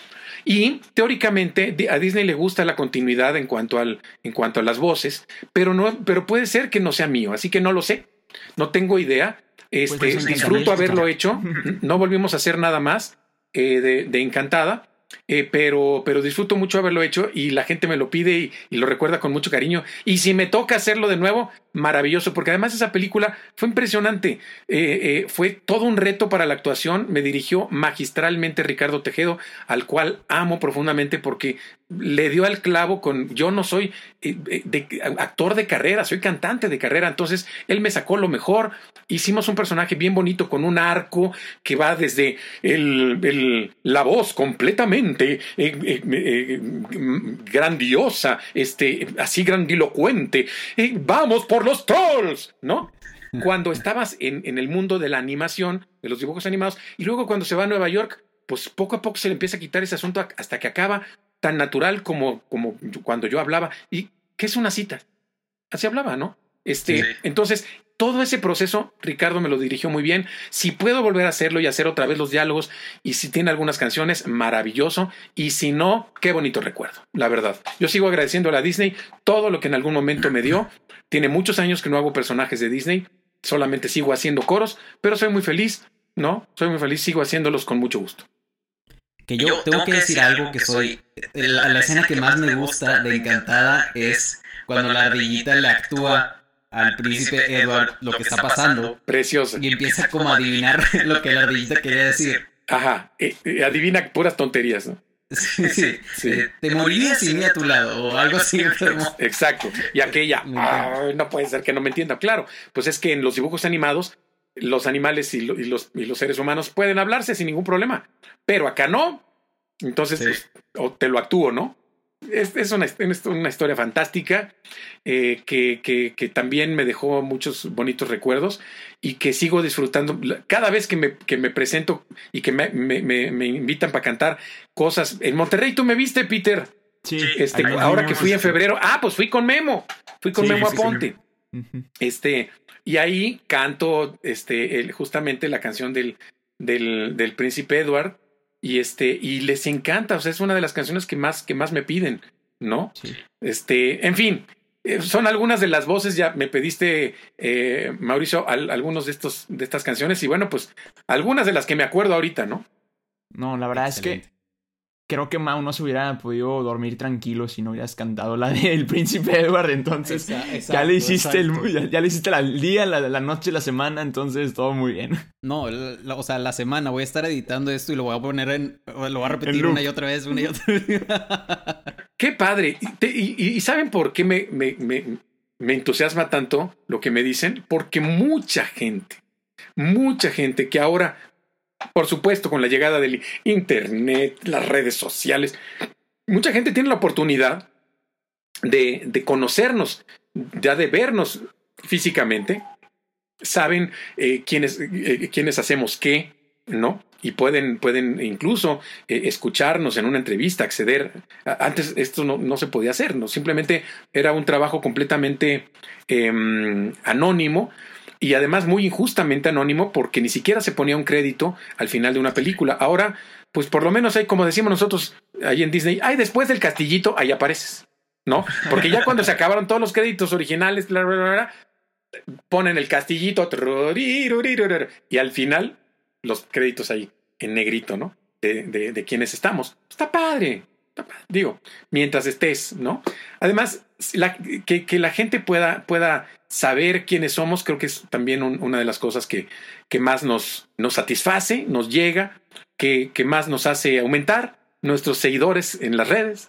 Y teóricamente a Disney le gusta la continuidad en cuanto, al, en cuanto a las voces, pero, no, pero puede ser que no sea mío, así que no lo sé, no tengo idea. Pues este, disfruto haberlo hecho. No volvimos a hacer nada más eh, de, de, Encantada. Eh, pero, pero disfruto mucho haberlo hecho y la gente me lo pide y, lo recuerda con mucho cariño. Y si me toca hacerlo de nuevo, maravilloso, porque además esa película fue impresionante. Eh, fue todo un reto para la actuación. Me dirigió magistralmente Ricardo Tejedo, al cual amo profundamente porque le dio al clavo con yo no soy actor de carrera, soy cantante de carrera, entonces él me sacó lo mejor, hicimos un personaje bien bonito con un arco que va desde el, la voz completamente eh, eh, eh, grandiosa, este, así grandilocuente, vamos por los trolls, ¿no? cuando estabas en, en el mundo de la animación, de los dibujos animados, y luego cuando se va a Nueva York, pues poco a poco se le empieza a quitar ese asunto hasta que acaba tan natural como, como cuando yo hablaba. ¿Y qué es una cita? Así hablaba, ¿no? Este, Sí. entonces, todo ese proceso, Ricardo me lo dirigió muy bien. Si puedo volver a hacerlo y hacer otra vez los diálogos, y si tiene algunas canciones, maravilloso. Y si no, qué bonito recuerdo, la verdad. Yo sigo agradeciendo a la Disney todo lo que en algún momento me dio. Tiene muchos años que no hago personajes de Disney, solamente sigo haciendo coros, pero soy muy feliz, ¿no? Soy muy feliz, sigo haciéndolos con mucho gusto. Que yo, tengo que decir algo que soy. La, la escena que más me gusta de Encantada es cuando la ardillita le actúa al príncipe Edward lo que está pasando Preciosa. y empieza como a adivinar lo que la ardillita quería decir. Ajá, eh, eh, adivina puras tonterías, ¿no? Sí, sí. Sí. Eh, Te morirías sin mí a tu lado o algo así. enfermo. Exacto. Y aquella, Me encanta. "Ay, no puede ser que no me entienda. Claro, pues es que en los dibujos animados, los animales y, lo- y los, y los seres humanos pueden hablarse sin ningún problema, pero acá no. Entonces, Sí. pues, o te lo actúo, ¿no? Es, es una, es una historia fantástica eh, que, que, que también me dejó muchos bonitos recuerdos y que sigo disfrutando. Cada vez que me, que me presento y que me, me, me- me invitan para cantar cosas. En Monterrey tú me viste, Peter. Sí. Este, Ahí ahora que fui en febrero, ah, pues fui con Memo, fui con Sí, Memo con Aponte. Este, y ahí canto este, el- justamente la canción del, del, del príncipe Edward. Y este, y les encanta. O sea, es una de las canciones que más, que más me piden, ¿no? Sí. Este, en fin. eh, Son algunas de las voces, ya me pediste, eh, Mauricio, al- algunos de estos, de estas canciones, y bueno, pues algunas de las que me acuerdo ahorita, ¿no? No, la verdad es que creo que Mau no se hubiera podido dormir tranquilo si no hubieras cantado la del príncipe Edward. Entonces, ya le hiciste el, ya, ya le hiciste la- el día, la, la noche, la semana. Entonces, todo muy bien. No, la- o sea, la semana voy a estar editando esto y lo voy a poner en. Lo voy a repetir una y otra vez, una y otra vez. Qué padre. Y, te- y- y- y ¿saben por qué me, me, me- me entusiasma tanto lo que me dicen? Porque mucha gente, mucha gente que ahora, por supuesto, con la llegada del Internet, las redes sociales, mucha gente tiene la oportunidad de, de conocernos, ya de vernos físicamente, saben eh, quiénes, eh, quiénes hacemos qué, ¿no? Y pueden, pueden incluso eh, escucharnos en una entrevista, acceder. Antes esto no, no se podía hacer, ¿no? Simplemente era un trabajo completamente em, anónimo y además muy injustamente anónimo porque ni siquiera se ponía un crédito al final de una película. Ahora, pues por lo menos hay, como decimos nosotros ahí en Disney, hay después del castillito, ahí apareces, ¿no? Porque ya cuando se acabaron todos los créditos originales, bla, bla, bla, ponen el castillito y al final los créditos ahí en negrito, ¿no? De, de, de quienes estamos. Está padre. está padre. Digo, mientras estés, ¿no? Además, que, que la gente pueda, pueda saber quiénes somos, creo que es también un- una de las cosas que, que más nos, nos satisface, nos llega, que, que más nos hace aumentar nuestros seguidores en las redes,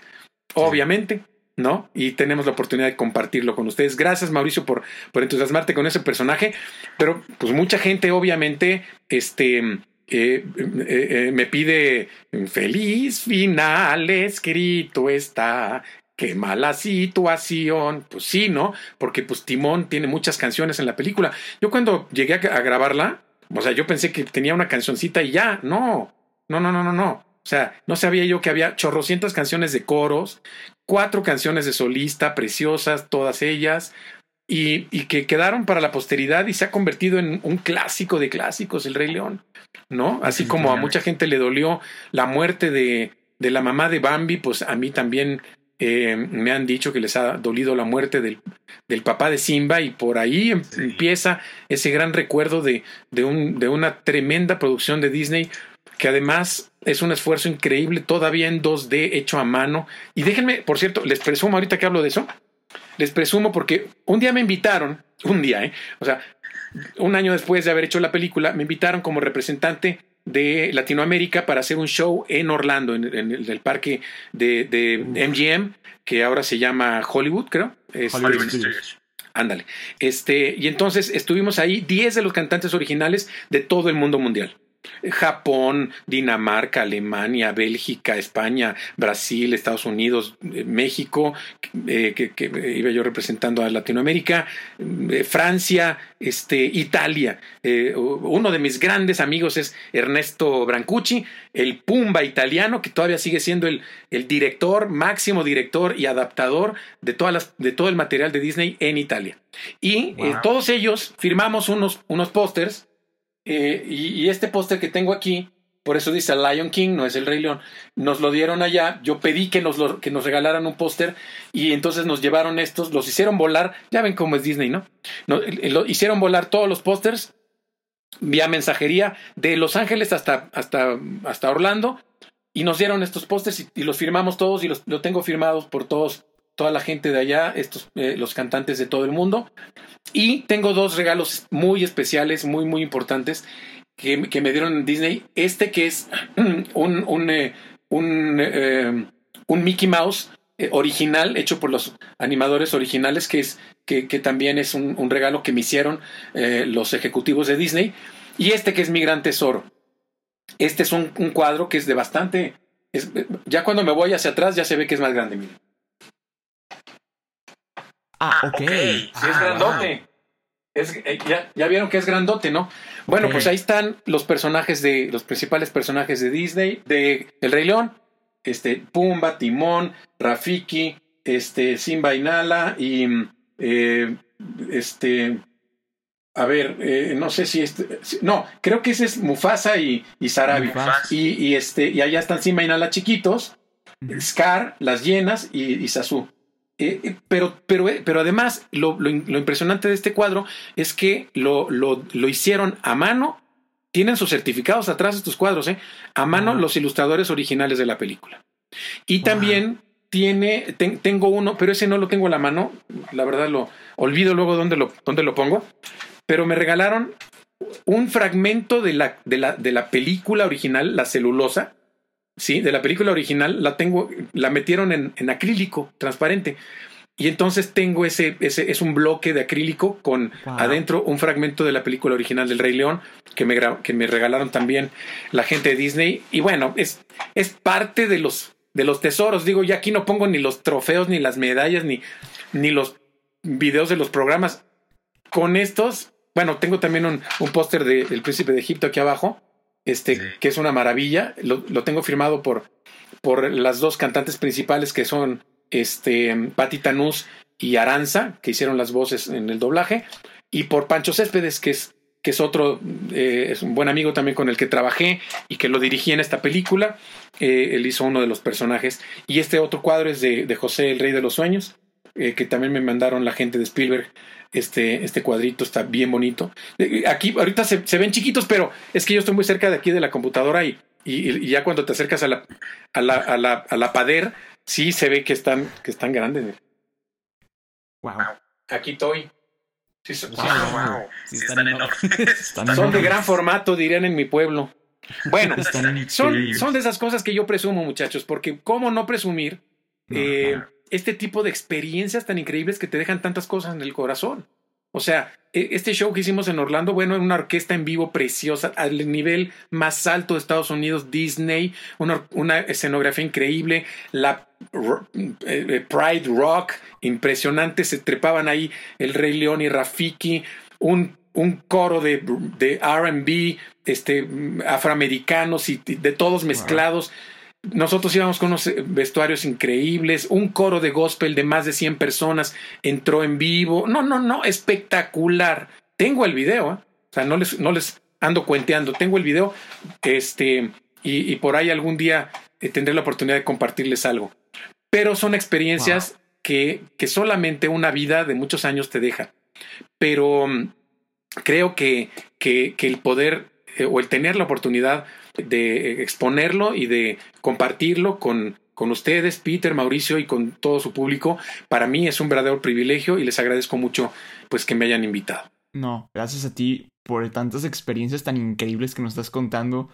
obviamente. ¿No? Y tenemos la oportunidad de compartirlo con ustedes. Gracias, Mauricio, por, por entusiasmarte con ese personaje. Pero, pues, mucha gente, obviamente, este. eh, eh, eh, me pide feliz final escrito está qué mala situación. Pues sí no porque pues Timón tiene muchas canciones en la película. Yo cuando llegué a, grabarla o sea yo pensé que tenía una cancioncita y ya no. No no no no no. O sea no sabía yo que había chorrocientas canciones de coros cuatro canciones de solista preciosas todas ellas y, y que quedaron para la posteridad y se ha convertido en un clásico de clásicos, El Rey León, ¿no? Así como a mucha gente le dolió la muerte de, de la mamá de Bambi, pues a mí también eh, me han dicho que les ha dolido la muerte del, del papá de Simba y por ahí em- empieza ese gran recuerdo de, de, un, de una tremenda producción de Disney que además es un esfuerzo increíble todavía en 2D hecho a mano. Y déjenme, por cierto, les presumo ahorita que hablo de eso, les presumo porque un día me invitaron, un día, ¿eh? O sea, un año después de haber hecho la película, me invitaron como representante de Latinoamérica para hacer un show en Orlando, en, en el, el parque de, de MGM, que ahora se llama Hollywood, creo. Este, Hollywood Studios. Ándale. Este, y entonces estuvimos ahí 10 de los cantantes originales de todo el mundo mundial. Japón, Dinamarca, Alemania, Bélgica, España, Brasil, Estados Unidos, eh, México, eh, que, que, iba yo representando a Latinoamérica, eh, Francia, este, Italia. uno de mis grandes amigos es Ernesto Brancucci, el Pumba italiano, que todavía sigue siendo el, el director, máximo director y adaptador de, todas las, de todo el material de Disney en Italia. Y todos ellos firmamos unos, unos pósters eh, y, este póster que tengo aquí, por eso dice Lion King, no es el Rey León, nos lo dieron allá, yo pedí que nos, que nos regalaran un póster y entonces nos llevaron estos, los hicieron volar, ya ven cómo es Disney, ¿no? hicieron volar todos los pósters vía mensajería de Los Ángeles hasta, hasta, hasta Orlando y nos dieron estos pósters y, los firmamos todos y los lo tengo firmados por todos toda la gente de allá, estos, eh, los cantantes de todo el mundo. Y tengo dos regalos muy especiales, muy, muy importantes, que, me dieron en Disney. Este que es un, un, eh, un, eh, un Mickey Mouse original, hecho por los animadores originales, que, es, que, que también es un, regalo que me hicieron los ejecutivos de Disney. Y este que es mi gran tesoro. Este es un, cuadro que es de bastante... ya cuando me voy hacia atrás ya se ve que es más grande, miren. Ah, ah, ok. Sí, es grandote. Es, eh, ya, ya, vieron que es grandote, ¿no? Bueno, pues ahí están los personajes de, los principales personajes de Disney, de El Rey León, este, Pumba, Timón, Rafiki, este, Simba y Nala, y eh, este, a ver, eh, no sé si este, no, creo que ese es Mufasa y, y Sarabi. Y, y, este, y allá están Simba y Nala chiquitos, Scar, las llenas y, y Sasu. Eh, eh, pero, pero, eh, pero además, lo, lo, impresionante de este cuadro es que lo, lo, lo, hicieron a mano. Tienen sus certificados atrás estos cuadros, ¿eh? A mano los ilustradores originales de la película. Y también tiene, tengo uno, pero ese no lo tengo a la mano. La verdad lo olvido luego dónde lo, dónde lo pongo. Pero me regalaron un fragmento de la, de la, de la película original, la celulosa, sí, de la película original, la tengo, la metieron en, en acrílico transparente. Y entonces tengo ese, ese, es un bloque de acrílico con adentro un fragmento de la película original del Rey León que me, que me regalaron también la gente de Disney. Y bueno, es, es parte de los, de los tesoros. Digo, ya aquí no pongo ni los trofeos, ni las medallas, ni, ni los videos de los programas. Con estos, bueno, tengo también un, un póster del Príncipe de Egipto aquí abajo este, que es una maravilla. Lo, tengo firmado por, por las dos cantantes principales que son este, Patti Tanús y Aranza, que hicieron las voces en el doblaje, y por Pancho Céspedes, que es, que es otro, eh, es un buen amigo también con el que trabajé y que lo dirigí en esta película. Eh, él hizo uno de los personajes. Y este otro cuadro es de, de José, el Rey de los Sueños, eh, que también me mandaron la gente de Spielberg este, este cuadrito está bien bonito. Aquí ahorita se, ven chiquitos, pero es que yo estoy muy cerca de aquí de la computadora y, y, ya cuando te acercas a la, a la, a la, a la pader, sí se ve que están, que están grandes. Wow. Aquí estoy. Sí, son, están, enormes. son de gran formato, dirían en mi pueblo. Bueno, son, son de esas cosas que yo presumo, muchachos, porque ¿cómo no presumir? eh, este tipo de experiencias tan increíbles que te dejan tantas cosas en el corazón. O sea, e, este show que hicimos en Orlando, bueno, una orquesta en vivo preciosa, al nivel más alto de Estados Unidos, Disney, una, escenografía increíble, la eh, eh, Pride Rock, impresionante, se trepaban ahí el Rey León y Rafiki, un, un coro de, de RB, este, afroamericanos y de todos mezclados. Nosotros íbamos con unos eh, vestuarios increíbles, un coro de gospel de más de 100 personas entró en vivo. No, no, no, espectacular. Tengo el video, ¿eh? o sea, no les, no les ando cuenteando, tengo el video, este, y, por ahí algún día eh, tendré la oportunidad de compartirles algo. Pero son experiencias que, que solamente una vida de muchos años te deja. Pero mm, creo que, que, que el poder o el tener la oportunidad de exponerlo y de compartirlo con, con ustedes, Peter, Mauricio y con todo su público. Para mí es un verdadero privilegio y les agradezco mucho pues que me hayan invitado. No, gracias a ti por tantas experiencias tan increíbles que nos estás contando.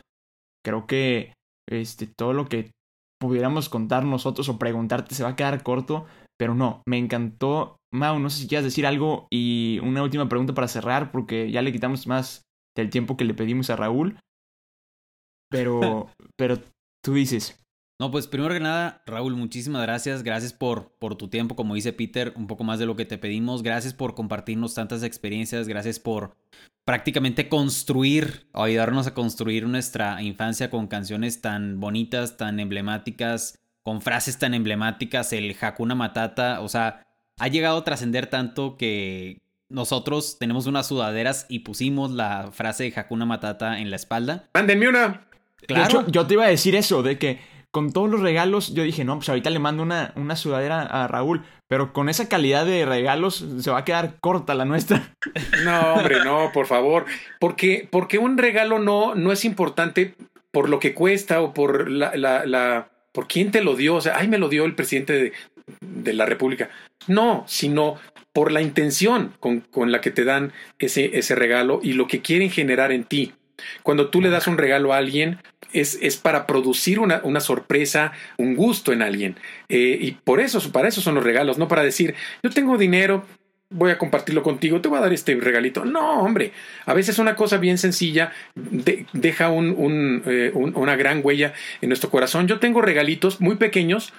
Creo que este todo lo que pudiéramos contar nosotros o preguntarte se va a quedar corto, pero no, me encantó. Mau, no sé si quieres decir algo y una última pregunta para cerrar porque ya le quitamos más del tiempo que le pedimos a Raúl. Pero, pero tú dices. No, pues primero que nada, Raúl, muchísimas gracias. Gracias por, por tu tiempo, como dice Peter, un poco más de lo que te pedimos. Gracias por compartirnos tantas experiencias. Gracias por prácticamente construir o ayudarnos a construir nuestra infancia con canciones tan bonitas, tan emblemáticas, con frases tan emblemáticas. El Hakuna Matata, o sea, ha llegado a trascender tanto que nosotros tenemos unas sudaderas y pusimos la frase de Hakuna Matata en la espalda. Mándenme una. Claro. yo te iba a decir eso, de que con todos los regalos, yo dije, no, pues ahorita le mando una, una sudadera a Raúl, pero con esa calidad de regalos se va a quedar corta la nuestra. No, hombre, no, por favor. Porque, porque un regalo no, no es importante por lo que cuesta o por la, la, la por quién te lo dio. O sea, ay, me lo dio el presidente de, de la República. No, sino por la intención con, con la que te dan ese, ese regalo y lo que quieren generar en ti. Cuando tú le das un regalo a alguien, es, es para producir una, una, sorpresa, un gusto en alguien. Eh, y por eso, para eso son los regalos, no para decir, yo tengo dinero, voy a compartirlo contigo, te voy a dar este regalito. No, hombre, a veces una cosa bien sencilla deja un, un, eh, un, una gran huella en nuestro corazón. Yo tengo regalitos muy pequeños,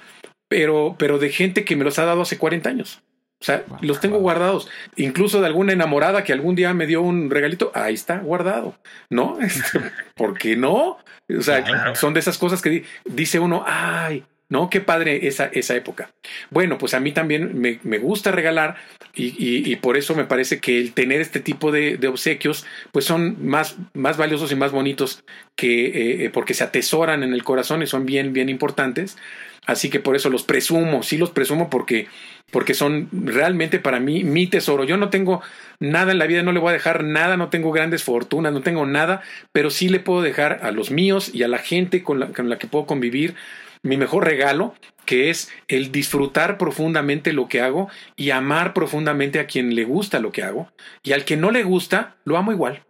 pero, pero de gente que me los ha dado hace 40 años. O sea, los tengo guardados. Incluso de alguna enamorada que algún día me dio un regalito, ahí está guardado. ¿No? Este, ¿Por qué no? O sea, son de esas cosas que dice uno, ay, ¿no? Qué padre esa, esa época. Bueno, pues a mí también me, me gusta regalar y, y, por eso me parece que el tener este tipo de, de obsequios, pues son más, más valiosos y más bonitos que eh, eh porque se atesoran en el corazón y son bien, bien importantes. Así que por eso los presumo, sí los presumo porque, porque son realmente para mí mi tesoro. Yo no tengo nada en la vida, no le voy a dejar nada, no tengo grandes fortunas, no tengo nada, pero sí le puedo dejar a los míos y a la gente con la, con la que puedo convivir mi mejor regalo, que es el disfrutar profundamente lo que hago y amar profundamente a quien le gusta lo que hago y al que no le gusta, lo amo igual.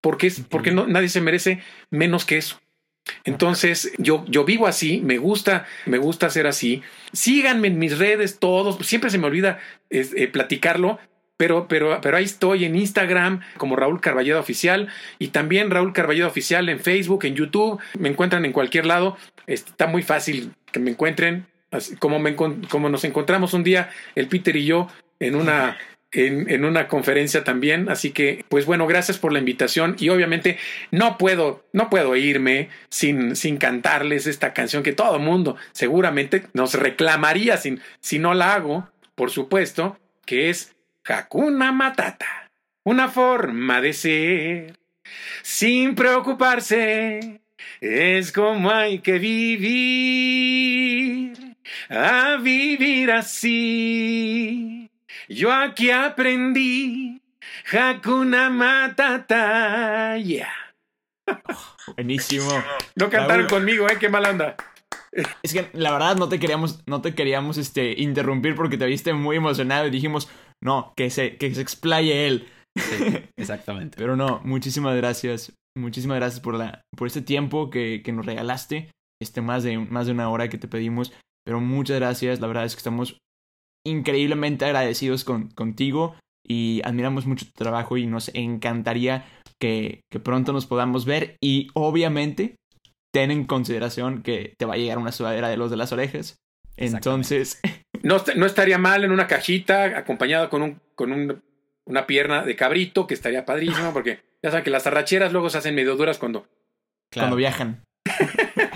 Porque, es, porque no, nadie se merece menos que eso. Entonces, yo, yo vivo así, me gusta, me gusta ser así. Síganme en mis redes todos, siempre se me olvida eh, platicarlo, pero, pero, pero ahí estoy en Instagram como Raúl Carballeda Oficial y también Raúl Carballeda Oficial en Facebook, en YouTube. Me encuentran en cualquier lado. Está muy fácil que me encuentren. como, me, como nos encontramos un día, el Peter y yo, en una en, en, una conferencia también. Así que, pues bueno, gracias por la invitación. Y obviamente no puedo, no puedo irme sin, sin cantarles esta canción que todo mundo seguramente nos reclamaría sin, si no la hago, por supuesto, que es Hakuna Matata. Una forma de ser sin preocuparse. Es como hay que vivir, a vivir así yo aquí aprendí Hakuna Matata. Yeah. Buenísimo. No cantaron conmigo, eh, qué mala onda. Es que la verdad no te queríamos, no te queríamos este, interrumpir porque te viste muy emocionado y dijimos, no, que se, que se explaye él. exactamente. Pero no, muchísimas gracias. Muchísimas gracias por, la, por este tiempo que, que nos regalaste. Este, más de, más de una hora que te pedimos. Pero muchas gracias. La verdad es que estamos increíblemente agradecidos con, contigo y admiramos mucho tu trabajo y nos encantaría que, que, pronto nos podamos ver y obviamente ten en consideración que te va a llegar una sudadera de los de las orejas. Entonces... No, no estaría mal en una cajita acompañado con, un, con un, una pierna de cabrito que estaría padrísimo porque ya saben que las arracheras luego se hacen medio duras cuando... Cuando viajan.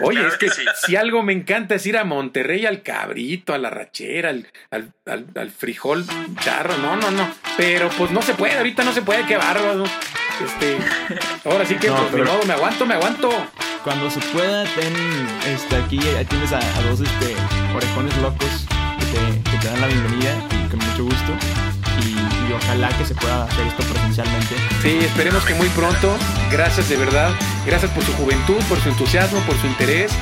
Oye, es que, si algo me encanta es ir a Monterrey al cabrito, a la rachera, al, al, al, frijol charro. No, no, no. Pero pues no se puede, ahorita no se puede, qué bárbaro. Este, ahora sí que pues, modo, me aguanto, me aguanto. Cuando se pueda, ten este, aquí tienes a, dos este, orejones locos que te, que te dan la bienvenida y con mucho gusto ojalá que se pueda hacer esto presencialmente. Sí, esperemos que muy pronto. Gracias de verdad. Gracias por su juventud, por su entusiasmo, por su interés.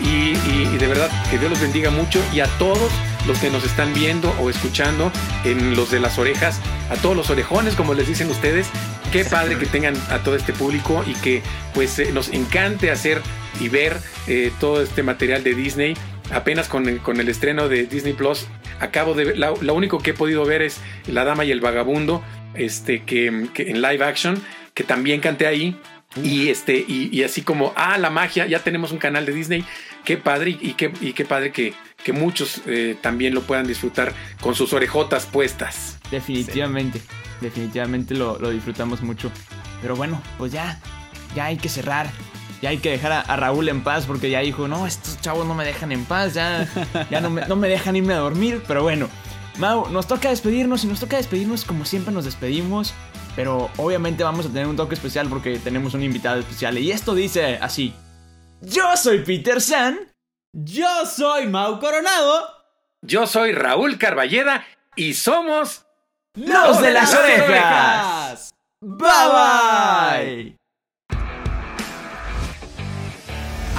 Y, de verdad que Dios los bendiga mucho y a todos los que nos están viendo o escuchando en los de las orejas, a todos los orejones, como les dicen ustedes, qué padre que tengan a todo este público y que pues eh, nos encante hacer y ver eh, todo este material de Disney. Apenas con con el estreno de Disney Plus acabo de ver, lo único que he podido ver es La Dama y el Vagabundo, este, que, en live action, que también canté ahí. Y este, y, así como, ah, la magia, ya tenemos un canal de Disney, qué padre, y qué, y qué padre que, que muchos eh, también lo puedan disfrutar con sus orejotas puestas. Definitivamente, definitivamente lo, disfrutamos mucho. Pero bueno, pues ya, ya hay que cerrar. Ya hay que dejar a, Raúl en paz porque ya dijo, no, estos chavos no me dejan en paz, ya, ya no, me, no me dejan irme a dormir. Pero bueno, Mau, nos toca despedirnos y nos toca despedirnos como siempre nos despedimos. Pero obviamente vamos a tener un toque especial porque tenemos un invitado especial. Y esto dice así. Yo soy Peter San. Yo soy Mau Coronado. Yo soy Raúl Carballeda. Y somos... Los, de, las, orejas. Bye bye.